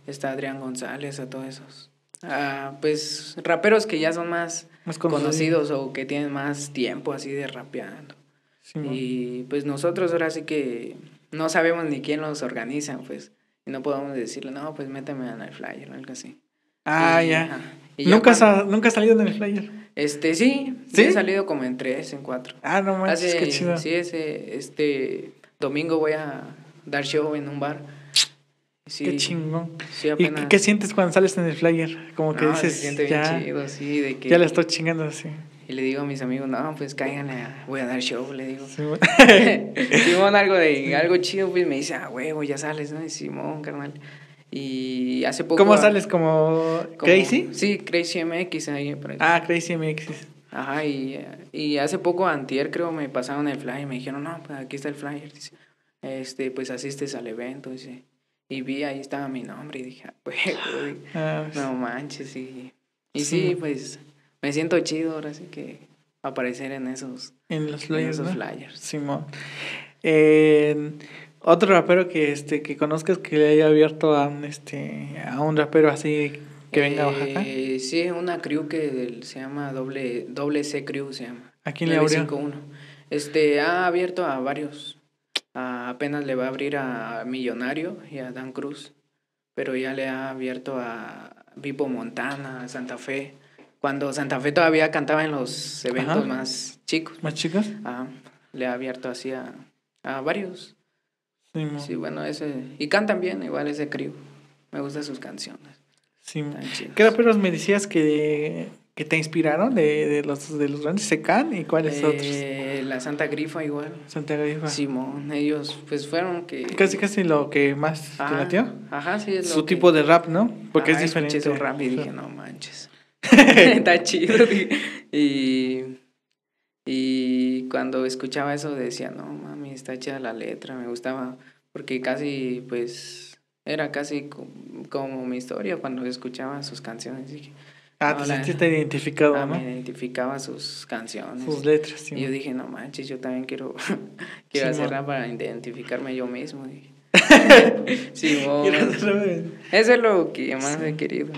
[SPEAKER 2] está Adrián González, a todos esos. Ah, pues raperos que ya son más
[SPEAKER 1] Más
[SPEAKER 2] conocidos o que tienen más tiempo así de rapeando.
[SPEAKER 1] Simón.
[SPEAKER 2] Y pues nosotros ahora sí que no sabemos ni quién los organiza, pues. Y no podemos decirle, no, pues méteme en el flyer o algo así.
[SPEAKER 1] Ah,
[SPEAKER 2] Y-
[SPEAKER 1] ya.
[SPEAKER 2] ajá. Y ya
[SPEAKER 1] ¿Nunca,
[SPEAKER 2] cuando-
[SPEAKER 1] ¿Nunca has salido en el flyer?
[SPEAKER 2] Este, sí, sí, he salido como en tres, en cuatro.
[SPEAKER 1] Ah, no manches, qué chido.
[SPEAKER 2] Sí, ese, este domingo voy a dar show en un bar. Sí,
[SPEAKER 1] Qué chingón.
[SPEAKER 2] Sí,
[SPEAKER 1] ¿Y qué, qué sientes cuando sales en el flyer? Como que
[SPEAKER 2] No, se
[SPEAKER 1] dices,
[SPEAKER 2] siente bien
[SPEAKER 1] ya,
[SPEAKER 2] chido, sí, de que...
[SPEAKER 1] ya le estoy chingando así.
[SPEAKER 2] Y le digo a mis amigos, no, pues cáiganle, a- voy a dar show, le digo.
[SPEAKER 1] Simón. <laughs>
[SPEAKER 2] Simón, algo de algo chido, pues me dice, ah, huevo, ya sales, ¿no? Y Simón, carnal. Y hace poco.
[SPEAKER 1] ¿Cómo sales? ¿Como
[SPEAKER 2] como-
[SPEAKER 1] Crazy?
[SPEAKER 2] Sí, Crazy MX ahí. por ahí.
[SPEAKER 1] Ah, Crazy MX.
[SPEAKER 2] Ajá, y, y hace poco, antier, creo, me pasaron el flyer y me dijeron, no, pues aquí está el flyer. Dice, este, pues asistes al evento, dice. Y vi, ahí estaba mi nombre y dije, ah, di- <laughs>
[SPEAKER 1] Ah,
[SPEAKER 2] no manches, y, y
[SPEAKER 1] Sí.
[SPEAKER 2] sí, pues me siento chido ahora sí que aparecer en esos,
[SPEAKER 1] en los
[SPEAKER 2] en
[SPEAKER 1] flyers,
[SPEAKER 2] esos
[SPEAKER 1] ¿no?
[SPEAKER 2] flyers.
[SPEAKER 1] Simón. Eh, otro rapero que este que conozcas que le haya abierto a un este a un rapero así que venga a Oaxaca.
[SPEAKER 2] Eh, sí, una crew que del- se llama doble, doble C crew se llama.
[SPEAKER 1] ¿A quién le abrió?
[SPEAKER 2] 951. Este, ha abierto a varios. A- apenas le va a abrir a Millonario y a Dan Cruz. Pero ya le ha abierto a Vipo Montana, a Santa Fe. Cuando Santa Fe todavía cantaba en los eventos
[SPEAKER 1] Ajá.
[SPEAKER 2] más chicos.
[SPEAKER 1] ¿Más chicos?
[SPEAKER 2] Ah, le ha abierto así a, a varios.
[SPEAKER 1] Simón.
[SPEAKER 2] Sí, bueno, ese. Y cantan bien, igual ese crew. Me gustan sus canciones. Chidas.
[SPEAKER 1] ¿Qué raperos me decías que, que te inspiraron de, de los de los grandes Secan y cuáles otros?
[SPEAKER 2] Eh, la Santa Grifa igual.
[SPEAKER 1] Santiago Grifa.
[SPEAKER 2] Simón, ellos pues fueron que...
[SPEAKER 1] Casi casi lo que más te
[SPEAKER 2] Ajá,
[SPEAKER 1] latió.
[SPEAKER 2] Ajá, sí, es lo
[SPEAKER 1] Su
[SPEAKER 2] que-
[SPEAKER 1] tipo de rap, ¿no? Porque
[SPEAKER 2] Ajá,
[SPEAKER 1] es
[SPEAKER 2] escuché
[SPEAKER 1] diferente.
[SPEAKER 2] su rap y
[SPEAKER 1] Sí.
[SPEAKER 2] dije, no manches. <laughs> <laughs> Está chido. Y, y cuando escuchaba eso decía, no mami, está chida la letra, me gustaba. Porque casi, pues, era casi co- como mi historia cuando escuchaba sus canciones. Dije,
[SPEAKER 1] Ah,
[SPEAKER 2] No,
[SPEAKER 1] te sentiste identificado,
[SPEAKER 2] ah,
[SPEAKER 1] ¿no?
[SPEAKER 2] me identificaba sus canciones.
[SPEAKER 1] Sus letras, sí.
[SPEAKER 2] Y yo dije, no manches, yo también quiero, <laughs> quiero
[SPEAKER 1] Simón.
[SPEAKER 2] hacer rap para identificarme yo mismo. Dije. <laughs>
[SPEAKER 1] Hacer-
[SPEAKER 2] Eso es lo que más he querido.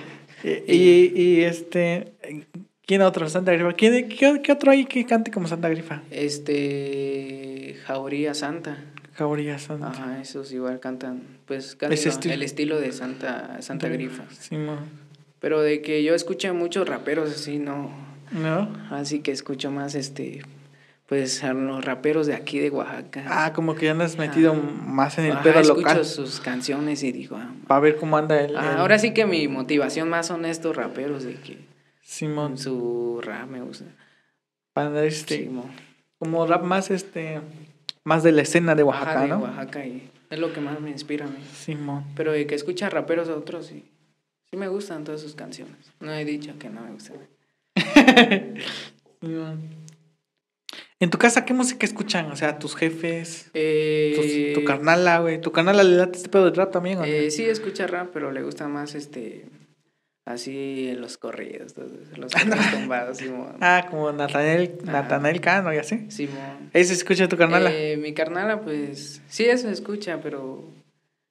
[SPEAKER 1] Y, y, y, este, ¿quién otro? Santa Grifa. ¿Quién, qué, qué otro hay que cante como Santa Grifa?
[SPEAKER 2] Este. Jauría Santa.
[SPEAKER 1] Jauría Santa.
[SPEAKER 2] Ajá, esos igual cantan. Pues
[SPEAKER 1] Ese
[SPEAKER 2] lo-
[SPEAKER 1] estilo.
[SPEAKER 2] el estilo de Santa, Santa Grifa.
[SPEAKER 1] Simón.
[SPEAKER 2] Pero de que yo escuché muchos raperos así, no.
[SPEAKER 1] ¿No?
[SPEAKER 2] Así que escucho más este. Pues a los raperos de aquí de Oaxaca.
[SPEAKER 1] Ah, como que ya andas metido más en el
[SPEAKER 2] Ajá,
[SPEAKER 1] pedo
[SPEAKER 2] escucho
[SPEAKER 1] local.
[SPEAKER 2] sus canciones y digo, ah,
[SPEAKER 1] Para ver cómo anda el-
[SPEAKER 2] ahora sí que mi motivación más son estos raperos de que
[SPEAKER 1] Simón.
[SPEAKER 2] su rap me gusta.
[SPEAKER 1] Para este.
[SPEAKER 2] Simón.
[SPEAKER 1] Como rap más este. Más de la escena de Oaxaca,
[SPEAKER 2] Ajá, de
[SPEAKER 1] ¿no?
[SPEAKER 2] Oaxaca y es lo que más me inspira a mí.
[SPEAKER 1] Simón.
[SPEAKER 2] Pero de que escucha raperos a otros sí, sí me gustan todas sus canciones. No he dicho que no me gustan. <laughs>
[SPEAKER 1] Simón. En tu casa, ¿qué música escuchan? O sea, tus jefes, tus-
[SPEAKER 2] Eh,
[SPEAKER 1] tu carnala, güey. ¿Tu carnala le late este pedo de rap también o no?
[SPEAKER 2] eh, sí escucha rap, pero le gusta más este así en los corridos, todos, los <laughs> corridos tumbados, Simón.
[SPEAKER 1] Ah, como Nathaniel,
[SPEAKER 2] Ajá.
[SPEAKER 1] Nathaniel Cano y así.
[SPEAKER 2] Simón.
[SPEAKER 1] ¿Ese escucha tu carnala?
[SPEAKER 2] Eh, mi carnala, pues, sí, eso escucha, pero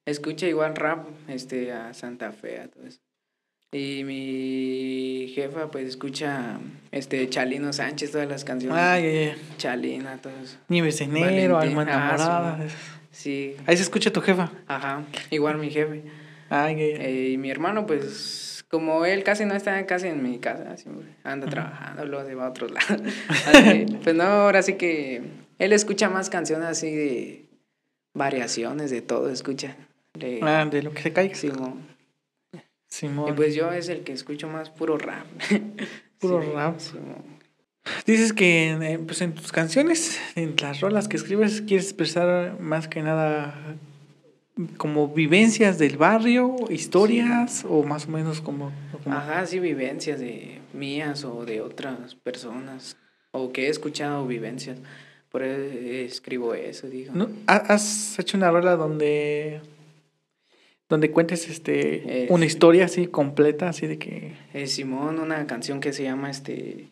[SPEAKER 2] escucha igual rap, este, a Santa Fe, a todo eso. Y mi jefa, pues, escucha, este, Chalino Sánchez, todas las canciones.
[SPEAKER 1] Ah, ya, ya.
[SPEAKER 2] Chalina, todo eso.
[SPEAKER 1] Enero,
[SPEAKER 2] Valentín.
[SPEAKER 1] alma
[SPEAKER 2] Ah,
[SPEAKER 1] enamorada.
[SPEAKER 2] Sí,
[SPEAKER 1] Ahí se escucha tu jefa.
[SPEAKER 2] ajá, igual mi jefe.
[SPEAKER 1] Ay, ay, ay.
[SPEAKER 2] Eh, y mi hermano, pues, como él casi no está casi en mi casa, siempre anda trabajando, luego se va a otros <laughs> lados. Así, pues no, ahora sí que él escucha más canciones así de variaciones, de todo, escucha. De,
[SPEAKER 1] Ah, de lo que se caiga.
[SPEAKER 2] Simón.
[SPEAKER 1] Simón.
[SPEAKER 2] Y pues yo es el que escucho más puro rap. <laughs>
[SPEAKER 1] Puro
[SPEAKER 2] Sí,
[SPEAKER 1] rap.
[SPEAKER 2] Simón.
[SPEAKER 1] Dices que eh, pues en tus canciones, en las rolas que escribes, quieres expresar más que nada como vivencias del barrio, historias o más o menos como...
[SPEAKER 2] Ajá, sí, vivencias de mías o de otras personas. O que he escuchado vivencias. Por eso escribo eso, digo.
[SPEAKER 1] ¿No? ¿Ha- ¿Has hecho una rola donde donde cuentes este
[SPEAKER 2] Eh,
[SPEAKER 1] una historia así completa, así de que
[SPEAKER 2] Eh, Simón, una canción que se llama este.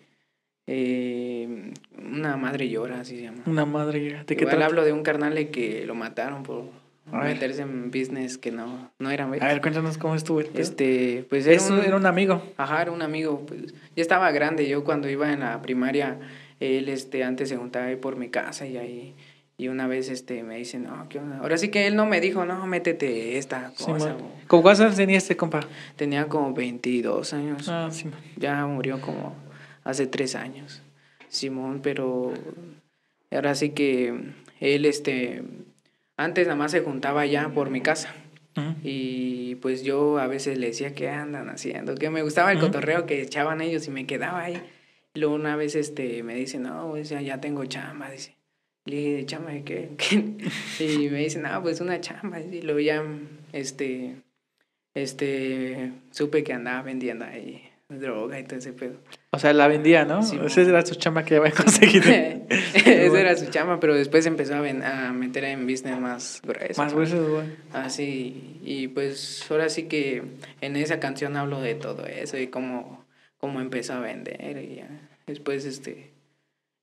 [SPEAKER 2] eh, una madre llora, así se llama.
[SPEAKER 1] una madre de qué
[SPEAKER 2] Igual hablo de un carnal de que lo mataron por
[SPEAKER 1] A
[SPEAKER 2] meterse en business que no, no era
[SPEAKER 1] A ver, cuéntanos cómo estuvo el.
[SPEAKER 2] Este, pues era
[SPEAKER 1] Eso
[SPEAKER 2] un,
[SPEAKER 1] era un amigo.
[SPEAKER 2] Ajá, era un amigo, pues ya estaba grande. Yo cuando iba en la primaria, él este, antes se juntaba ahí por mi casa y ahí. Y una vez este, me dice, no, ¿qué onda? Ahora sí que él no me dijo, no, métete esta
[SPEAKER 1] Sí,
[SPEAKER 2] cosa.
[SPEAKER 1] man. ¿Cómo cuántos años tenía este compa?
[SPEAKER 2] Tenía como 22 años.
[SPEAKER 1] Ah, sí. man.
[SPEAKER 2] Ya murió como hace tres años. Simón, pero ahora sí que él, este, antes nada más se juntaba allá por mi casa. Y pues yo a veces le decía, ¿qué andan haciendo? Que me gustaba el cotorreo que echaban ellos y me quedaba ahí. Y luego una vez este, me dice, no, pues ya, ya tengo chamba, dice. Le dije, ¿chamba de qué? <laughs> ¿Qué?". y me dice, no, pues una chamba. Y luego ya, este, este, supe que andaba vendiendo ahí droga y todo ese pedo.
[SPEAKER 1] O sea, la vendía, ¿no?
[SPEAKER 2] Sí,
[SPEAKER 1] Esa era su chamba que había <laughs> conseguido. <laughs>
[SPEAKER 2] Esa era su chamba, pero después empezó a, a meter en business más grueso.
[SPEAKER 1] Más
[SPEAKER 2] ¿no?
[SPEAKER 1] gruesos, güey.
[SPEAKER 2] Así, y pues ahora sí que en esa canción hablo de todo eso y cómo, cómo empezó a vender y ya. Después, este,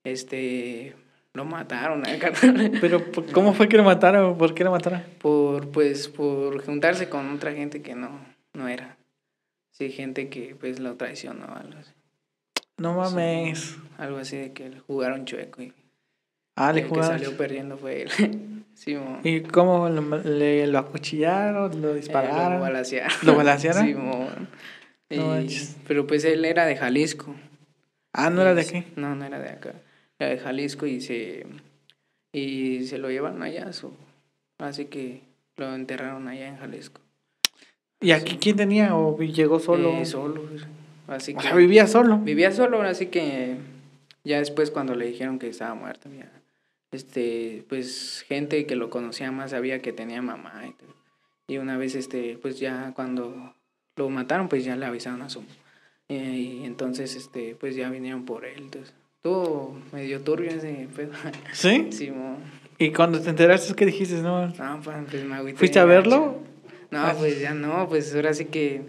[SPEAKER 2] este, lo mataron al carnal. <laughs>
[SPEAKER 1] Pero, ¿por- ¿cómo fue que lo mataron? ¿Por qué lo mataron?
[SPEAKER 2] por, pues, por juntarse con otra gente que no, no era. Sí, gente que pues lo traicionó, algo así.
[SPEAKER 1] No mames.
[SPEAKER 2] Algo así de que jugaron chueco y
[SPEAKER 1] Ah, le
[SPEAKER 2] el que
[SPEAKER 1] jugaron.
[SPEAKER 2] salió perdiendo fue él. <laughs> sí, mo.
[SPEAKER 1] ¿Y cómo lo, le, lo acuchillaron? ¿Lo
[SPEAKER 2] Eh,
[SPEAKER 1] dispararon?
[SPEAKER 2] lo balacearon.
[SPEAKER 1] ¿Lo balacearon?
[SPEAKER 2] Sí, mo. Y-
[SPEAKER 1] No manches.
[SPEAKER 2] pero pues él era de Jalisco.
[SPEAKER 1] ah, ¿no era de aquí?
[SPEAKER 2] No, no era de acá. Era de Jalisco y se y se lo llevaron allá. así que lo enterraron allá en Jalisco.
[SPEAKER 1] ¿Y aquí quién tenía? ¿O llegó solo?
[SPEAKER 2] Eh, solo. Así
[SPEAKER 1] o
[SPEAKER 2] que
[SPEAKER 1] sea, vivía solo.
[SPEAKER 2] vivía solo, así que ya después cuando le dijeron que estaba muerto, ya, este, pues gente que lo conocía más sabía que tenía mamá y todo. Y una vez, este, pues ya cuando lo mataron, pues ya le avisaron a su eh, y entonces, este, pues ya vinieron por él. Entonces, estuvo medio turbio ese pedo. <laughs>
[SPEAKER 1] ¿Sí?
[SPEAKER 2] Sí, mo.
[SPEAKER 1] ¿Y cuando te enteraste qué dijiste? No,
[SPEAKER 2] No, pues, pues, me agüité
[SPEAKER 1] ¿Fuiste a verlo?
[SPEAKER 2] No, pues ya no, pues ahora sí que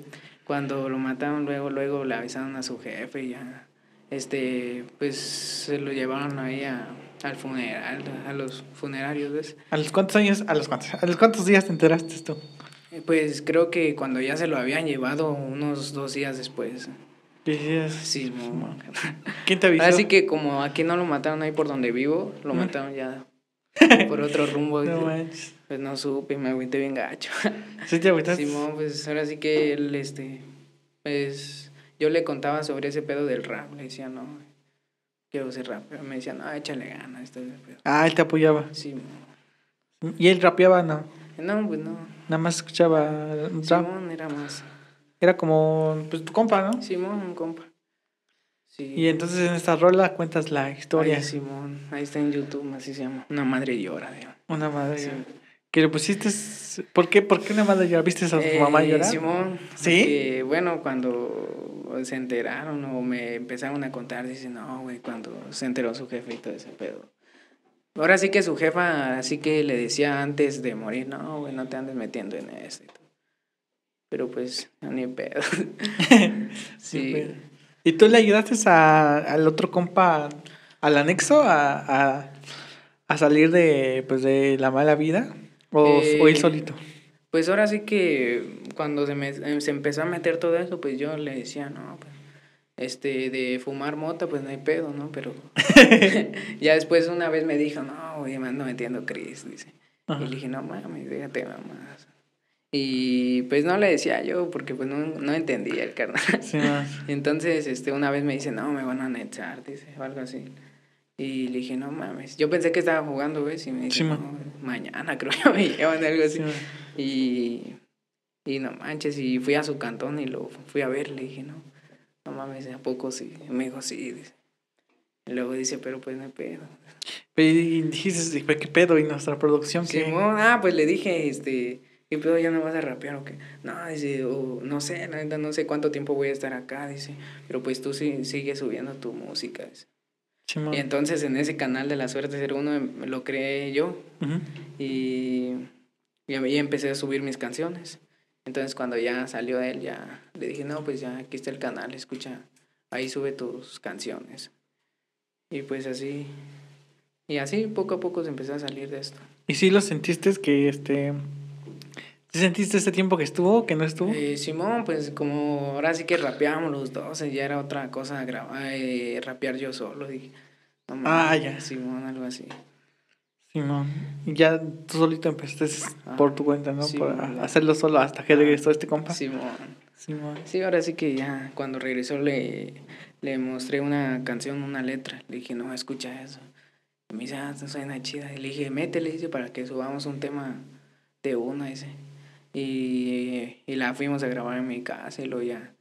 [SPEAKER 2] cuando lo mataron, luego, luego le avisaron a su jefe y ya, este, pues se lo llevaron ahí a, al funeral, a los funerarios, ¿ves?
[SPEAKER 1] ¿A los cuántos años? ¿A los cuántos? ¿A los cuántos días te enteraste tú?
[SPEAKER 2] Eh, Pues creo que cuando ya se lo habían llevado unos dos días después.
[SPEAKER 1] ¿Qué decías?
[SPEAKER 2] Sí.
[SPEAKER 1] ¿Quién te avisó?
[SPEAKER 2] Así que como aquí no lo mataron ahí por donde vivo, lo mataron ya <laughs> por otro rumbo.
[SPEAKER 1] No manches.
[SPEAKER 2] Pues no supe me agüité bien gacho. <laughs>
[SPEAKER 1] ¿Sí te agüitaste?
[SPEAKER 2] Simón, pues ahora sí que él, este, pues yo le contaba sobre ese pedo del rap. Le decía, no, quiero ser rapero. Me decía, no, échale ganas. Este pedo.
[SPEAKER 1] Ah, él te apoyaba.
[SPEAKER 2] Simón.
[SPEAKER 1] ¿Y él rapeaba? No.
[SPEAKER 2] No, pues no.
[SPEAKER 1] Nada más escuchaba rap.
[SPEAKER 2] Simón era más.
[SPEAKER 1] Era como, pues, tu compa, ¿no?
[SPEAKER 2] Simón, un compa. Sí.
[SPEAKER 1] Y entonces en esta rola cuentas la historia.
[SPEAKER 2] Ahí, Simón, ahí está en YouTube, así se llama. Una madre llora, digo.
[SPEAKER 1] Una madre.
[SPEAKER 2] Sí.
[SPEAKER 1] Que le pusiste... ¿Por qué? ¿Por qué una madre llora? ¿Viste a tu
[SPEAKER 2] Eh,
[SPEAKER 1] mamá llorar?
[SPEAKER 2] Simón.
[SPEAKER 1] ¿Sí?
[SPEAKER 2] porque, bueno, cuando se enteraron o me empezaron a contar, dicen, no, güey, cuando se enteró su jefe y todo ese pedo. Ahora sí que su jefa, así que le decía antes de morir, no, güey, no te andes metiendo en eso. Pero pues, ni pedo. <laughs> sí.
[SPEAKER 1] ¿Y tú le ayudaste a, al otro compa, al anexo, a, a, a salir de, pues, de la mala vida? ¿O,
[SPEAKER 2] Eh,
[SPEAKER 1] o él solito?
[SPEAKER 2] Pues ahora sí que cuando se, me, eh, se empezó a meter todo eso, pues yo le decía, no, pues, este, de fumar mota, pues no hay pedo, ¿no? Pero <laughs> <laughs> ya después una vez me dijo, no, güey, me ando metiendo Chris, dice.
[SPEAKER 1] Ajá.
[SPEAKER 2] Y le dije, no mames, déjate mamás. Y pues no le decía yo porque pues no, no entendía el carnal.
[SPEAKER 1] Sí. <laughs>
[SPEAKER 2] Entonces, este, una vez me dice, no, me van a anexar, dice, o algo así. Y le dije, no mames. Yo pensé que estaba jugando, ¿ves? Y me dice,
[SPEAKER 1] Sí,
[SPEAKER 2] no, mañana <laughs> creo que me llevan, algo así.
[SPEAKER 1] Sí.
[SPEAKER 2] Y, y no manches, y fui a su cantón y lo fui a ver, le dije, no, no mames, ¿a poco sí? Y me dijo, sí, dice. Y luego dice, pero pues no hay pedo.
[SPEAKER 1] Y dijiste, "Pues, ¿qué pedo? ¿Y nuestra producción qué?
[SPEAKER 2] Simón, ah, pues le dije, este, ¿qué pedo ya no vas a rapear o qué? No, dice, o no sé, la no sé cuánto tiempo voy a estar acá, dice, pero pues tú sí, sigues subiendo tu música, dice. Y entonces en ese canal de la suerte ser uno em, lo creé yo y, y empecé a subir mis canciones. Entonces cuando ya salió él, ya le dije, no, pues ya aquí está el canal, escucha, ahí sube tus canciones. Y pues así, y así poco a poco se empezó a salir de esto.
[SPEAKER 1] ¿Y sí lo sentiste que este... ¿Sí sentiste ese tiempo que estuvo, que no estuvo?
[SPEAKER 2] Eh, Simón, pues como ahora sí que rapeábamos los dos, ya era otra cosa grabar, eh, rapear yo solo, dije. No
[SPEAKER 1] Ah,
[SPEAKER 2] mames,
[SPEAKER 1] ya.
[SPEAKER 2] Simón, algo así.
[SPEAKER 1] Simón. Y ya tú solito empezaste
[SPEAKER 2] Ah,
[SPEAKER 1] por tu cuenta, ¿no?
[SPEAKER 2] man.
[SPEAKER 1] hacerlo solo hasta que regresó este compa.
[SPEAKER 2] Simón.
[SPEAKER 1] Simón.
[SPEAKER 2] Sí, ahora sí que ya cuando regresó le, le mostré una canción, una letra. Le dije, no, escucha eso. Y me dice, ah, suena chida. Y le dije, métele, dice, para que subamos un tema de una, dice. Y, y la fuimos a grabar en mi casa y luego ya,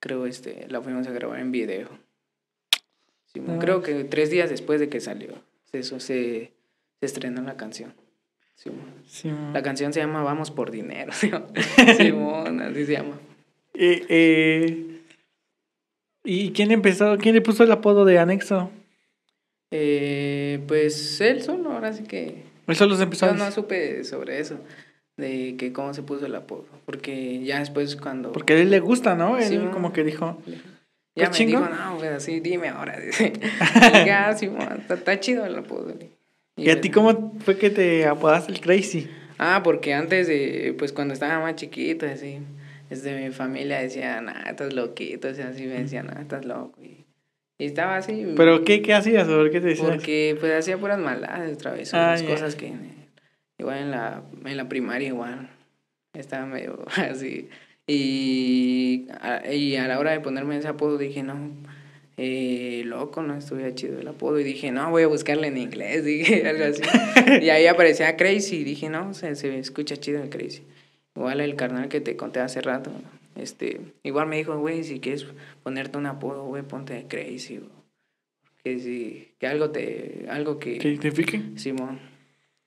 [SPEAKER 2] creo, este, la fuimos a grabar en video. Simón,
[SPEAKER 1] Ah.
[SPEAKER 2] creo que tres días después de que salió, eso se, se estrenó la canción. Simón.
[SPEAKER 1] Simón.
[SPEAKER 2] La canción se llama Vamos por Dinero. <laughs> Simón, <laughs> así se llama.
[SPEAKER 1] Eh, eh, ¿Y quién empezó? ¿Quién le puso el apodo de anexo?
[SPEAKER 2] Eh, pues él solo, ahora sí que
[SPEAKER 1] Él solo se empezó
[SPEAKER 2] yo no supe sobre eso, de que cómo se puso el apodo, porque ya después cuando...
[SPEAKER 1] Porque a él le gusta, ¿no? Él
[SPEAKER 2] Sí,
[SPEAKER 1] como que dijo...
[SPEAKER 2] ya
[SPEAKER 1] ¿Pues
[SPEAKER 2] me
[SPEAKER 1] chingo?
[SPEAKER 2] dijo, no, pues así, dime ahora, <laughs> dice. Y ah, <laughs> sí, está, está chido el apodo.
[SPEAKER 1] ¿Y a
[SPEAKER 2] pues,
[SPEAKER 1] ti cómo fue que te apodaste el Crazy?
[SPEAKER 2] Ah, porque antes de, pues cuando estaba más chiquito, así, desde mi familia decía, nah, estás loquito, o sea, así me decían, nah, estás loco. Y, y estaba así.
[SPEAKER 1] ¿Pero qué, qué hacías? ¿Por qué te decías?
[SPEAKER 2] Porque pues hacía puras maldades, travesuras,
[SPEAKER 1] Ah, ya.
[SPEAKER 2] cosas que igual en la, en la primaria igual estaba medio <laughs> así. Y a, y a la hora de ponerme ese apodo dije, no, eh, loco, no estuviera chido el apodo. Y dije, no, voy a buscarle en inglés, <laughs> dije algo así. y ahí aparecía Crazy y dije, no, se, se escucha chido el Crazy. Igual el carnal que te conté hace rato, este, igual me dijo, güey, si quieres ponerte un apodo, güey, ponte Crazy. Que si, que algo te, algo que,
[SPEAKER 1] ¿Que identifique?
[SPEAKER 2] Simón,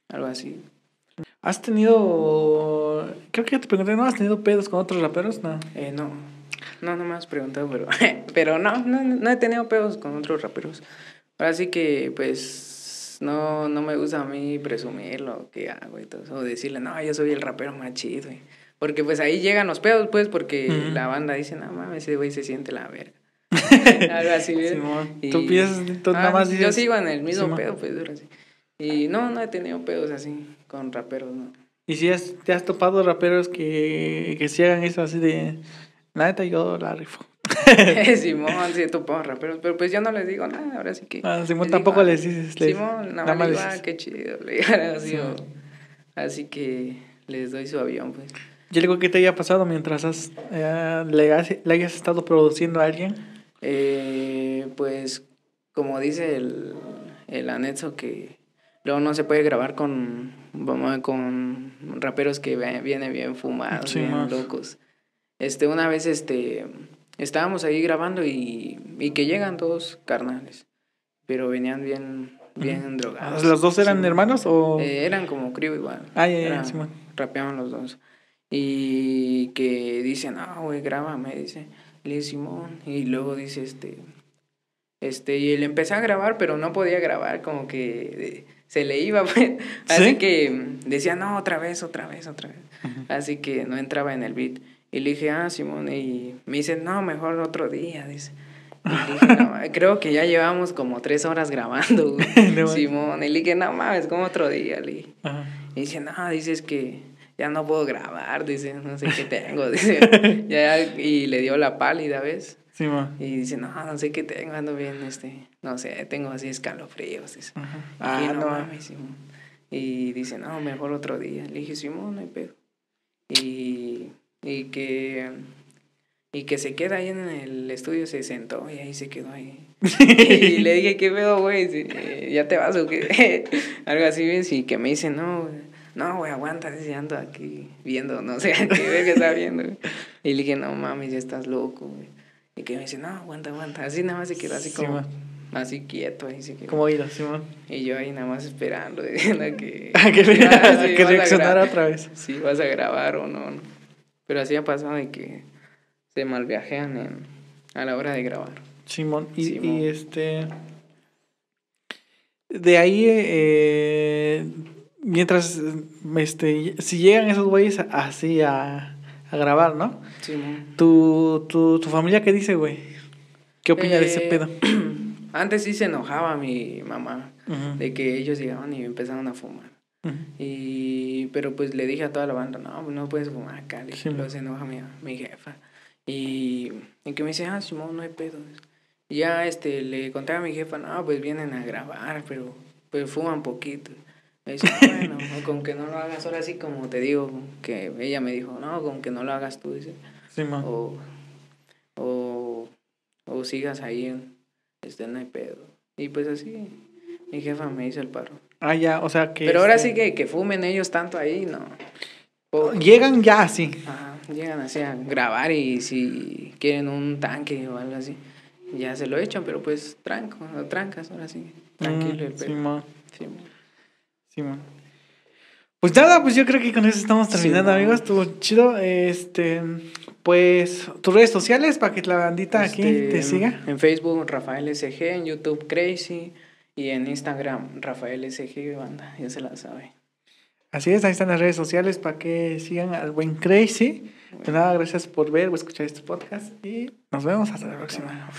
[SPEAKER 2] algo así.
[SPEAKER 1] ¿Has tenido... Creo que ya te pregunté, ¿no? ¿Has tenido pedos con otros raperos? No.
[SPEAKER 2] Eh, no, no, no me has preguntado, pero, <laughs> pero no, no, no he tenido pedos con otros raperos. Ahora sí que, pues, no, no me gusta a mí presumir lo que hago y todo eso, o decirle, no, yo soy el rapero más chido. y- Porque, pues, ahí llegan los pedos, pues, porque la banda dice, no mames, ese güey se siente la verga. <laughs> Algo así, ¿ves? Y-
[SPEAKER 1] Tú piensas, tú nada
[SPEAKER 2] Ah,
[SPEAKER 1] más
[SPEAKER 2] Yo sigo en el mismo pedo, pues, ahora sí. Y no, no he tenido pedos así con raperos, no.
[SPEAKER 1] ¿Y si has, te has topado raperos que, que sí hagan eso así de... La neta yo la rifo. <laughs> <laughs>
[SPEAKER 2] Simón, sí he topado raperos, pero pues yo no les digo nada, ahora sí que...
[SPEAKER 1] Ah, Simón
[SPEAKER 2] les
[SPEAKER 1] tampoco
[SPEAKER 2] digo,
[SPEAKER 1] les dices... les-
[SPEAKER 2] Simón, nada
[SPEAKER 1] nada
[SPEAKER 2] más digo, ah, qué chido, le así, <laughs>
[SPEAKER 1] Simón.
[SPEAKER 2] o- así que les doy su avión, pues.
[SPEAKER 1] ¿Y algo que te haya pasado mientras has, eh, le, has- le hayas estado produciendo a alguien?
[SPEAKER 2] Eh, pues, como dice el, el anexo que luego no se puede grabar con, con raperos que vienen bien fumados,
[SPEAKER 1] Sí,
[SPEAKER 2] bien
[SPEAKER 1] más.
[SPEAKER 2] locos. Este, una vez, este, estábamos ahí grabando y, y que llegan dos carnales, pero venían bien, bien drogados.
[SPEAKER 1] ¿Los dos eran
[SPEAKER 2] Sí.
[SPEAKER 1] hermanos o...?
[SPEAKER 2] Eh, eran como crío igual.
[SPEAKER 1] Ah, ya, ya,
[SPEAKER 2] Eran-
[SPEAKER 1] Simón.
[SPEAKER 2] Rapeaban los dos. Y que dicen, no, güey, grábame, dice. Le Simón. Y luego dice, este. Este, y él empezó a grabar, pero no podía grabar, como que eh, se le iba, <laughs> pues. Así
[SPEAKER 1] ¿Sí?
[SPEAKER 2] que mm, decía, no, otra vez, otra vez, otra vez. Así que no entraba en el beat. Y le dije, ah, Simón. Y me dice, no, mejor otro día, dice. Y dije, "No, <laughs> creo que ya llevamos como tres horas grabando, <laughs> güey".
[SPEAKER 1] No mames.
[SPEAKER 2] Simón. Y le dije, no mames, como otro día, le dije.
[SPEAKER 1] Ajá.
[SPEAKER 2] Y dice, no, dices que ya no puedo grabar, dice, no sé qué tengo, dice. Ya, y le dio la pálida, ¿ves?
[SPEAKER 1] Simón.
[SPEAKER 2] Y dice, no, no sé qué tengo, ando bien, este, no sé, tengo así escalofríos, dice. Y
[SPEAKER 1] Ah,
[SPEAKER 2] no,
[SPEAKER 1] no.
[SPEAKER 2] mames, Simón. Y dice, no, mejor otro día. Le dije, Simón, no hay pedo. Y que y que se queda ahí en el estudio, se sentó y ahí se quedó ahí. <laughs> y le dije, ¿qué pedo, güey? ¿Ya te vas o qué? <laughs> Algo así, ¿ves? Y que me dice, no, no, güey, aguanta, dice, ando aquí viendo, no sé, <laughs> qué ver que está viendo. Y le dije, no mames, ya estás loco, güey. Y que me dice, no, aguanta, aguanta. Así nada más se quedó así como, así quieto, ahí se quedó.
[SPEAKER 1] Como oído, Simón.
[SPEAKER 2] Y yo ahí nada más esperando, <laughs> diciendo que... <laughs>
[SPEAKER 1] Ah, que, ah, <laughs> que reaccionara otra vez.
[SPEAKER 2] Sí, vas a grabar o no, no. Pero así ha pasado de que se malviajean en, a la hora de grabar.
[SPEAKER 1] Simón, y, y este... De ahí, eh, mientras, este, si llegan esos güeyes así a, a grabar, ¿no?
[SPEAKER 2] Simón.
[SPEAKER 1] ¿Tu, tu, tu familia qué dice, güey? ¿Qué opina de ese
[SPEAKER 2] Eh,
[SPEAKER 1] pedo? <clears throat>
[SPEAKER 2] Antes sí se enojaba mi mamá de que ellos llegaban y empezaron a fumar. Y, pero pues le dije a toda la banda, no, pues, no puedes fumar acá.
[SPEAKER 1] Sí,
[SPEAKER 2] luego se enoja mi, mi jefa. Y, y que me dice, ah, Simón, no hay pedo. Y ya este, le conté a mi jefa, no, pues vienen a grabar, pero pues fuman poquito. Me dice, "Ah, bueno, <laughs> con que no lo hagas ahora sí como te digo, que ella me dijo, no, con que no lo hagas tú, dice.
[SPEAKER 1] Simón.
[SPEAKER 2] O, o, o sigas ahí, en- este, no hay pedo. Y pues así, mi jefa me hizo el paro.
[SPEAKER 1] Ah, ya, o sea que...
[SPEAKER 2] Pero ahora
[SPEAKER 1] este,
[SPEAKER 2] sí que, que fumen ellos tanto ahí, no. Poco.
[SPEAKER 1] Llegan ya así.
[SPEAKER 2] Ajá, llegan así a grabar y si quieren un tanque o algo así, ya se lo echan, pero pues tranco, o trancas, ahora sí. Tranquilo el
[SPEAKER 1] Mm,
[SPEAKER 2] pedo.
[SPEAKER 1] Simón.
[SPEAKER 2] Sí,
[SPEAKER 1] Simón. Pues nada, pues yo creo que con eso estamos terminando, amigos. Estuvo chido. Este, pues tus redes sociales para que la bandita aquí
[SPEAKER 2] Este,
[SPEAKER 1] te siga.
[SPEAKER 2] En Facebook, Rafael SG, en YouTube, Crazy, y en Instagram, Rafael SG, banda, ya se la sabe.
[SPEAKER 1] Así es, ahí están las redes sociales para que sigan al buen Crazy. Pues nada, gracias por ver o escuchar este podcast y nos vemos hasta la próxima.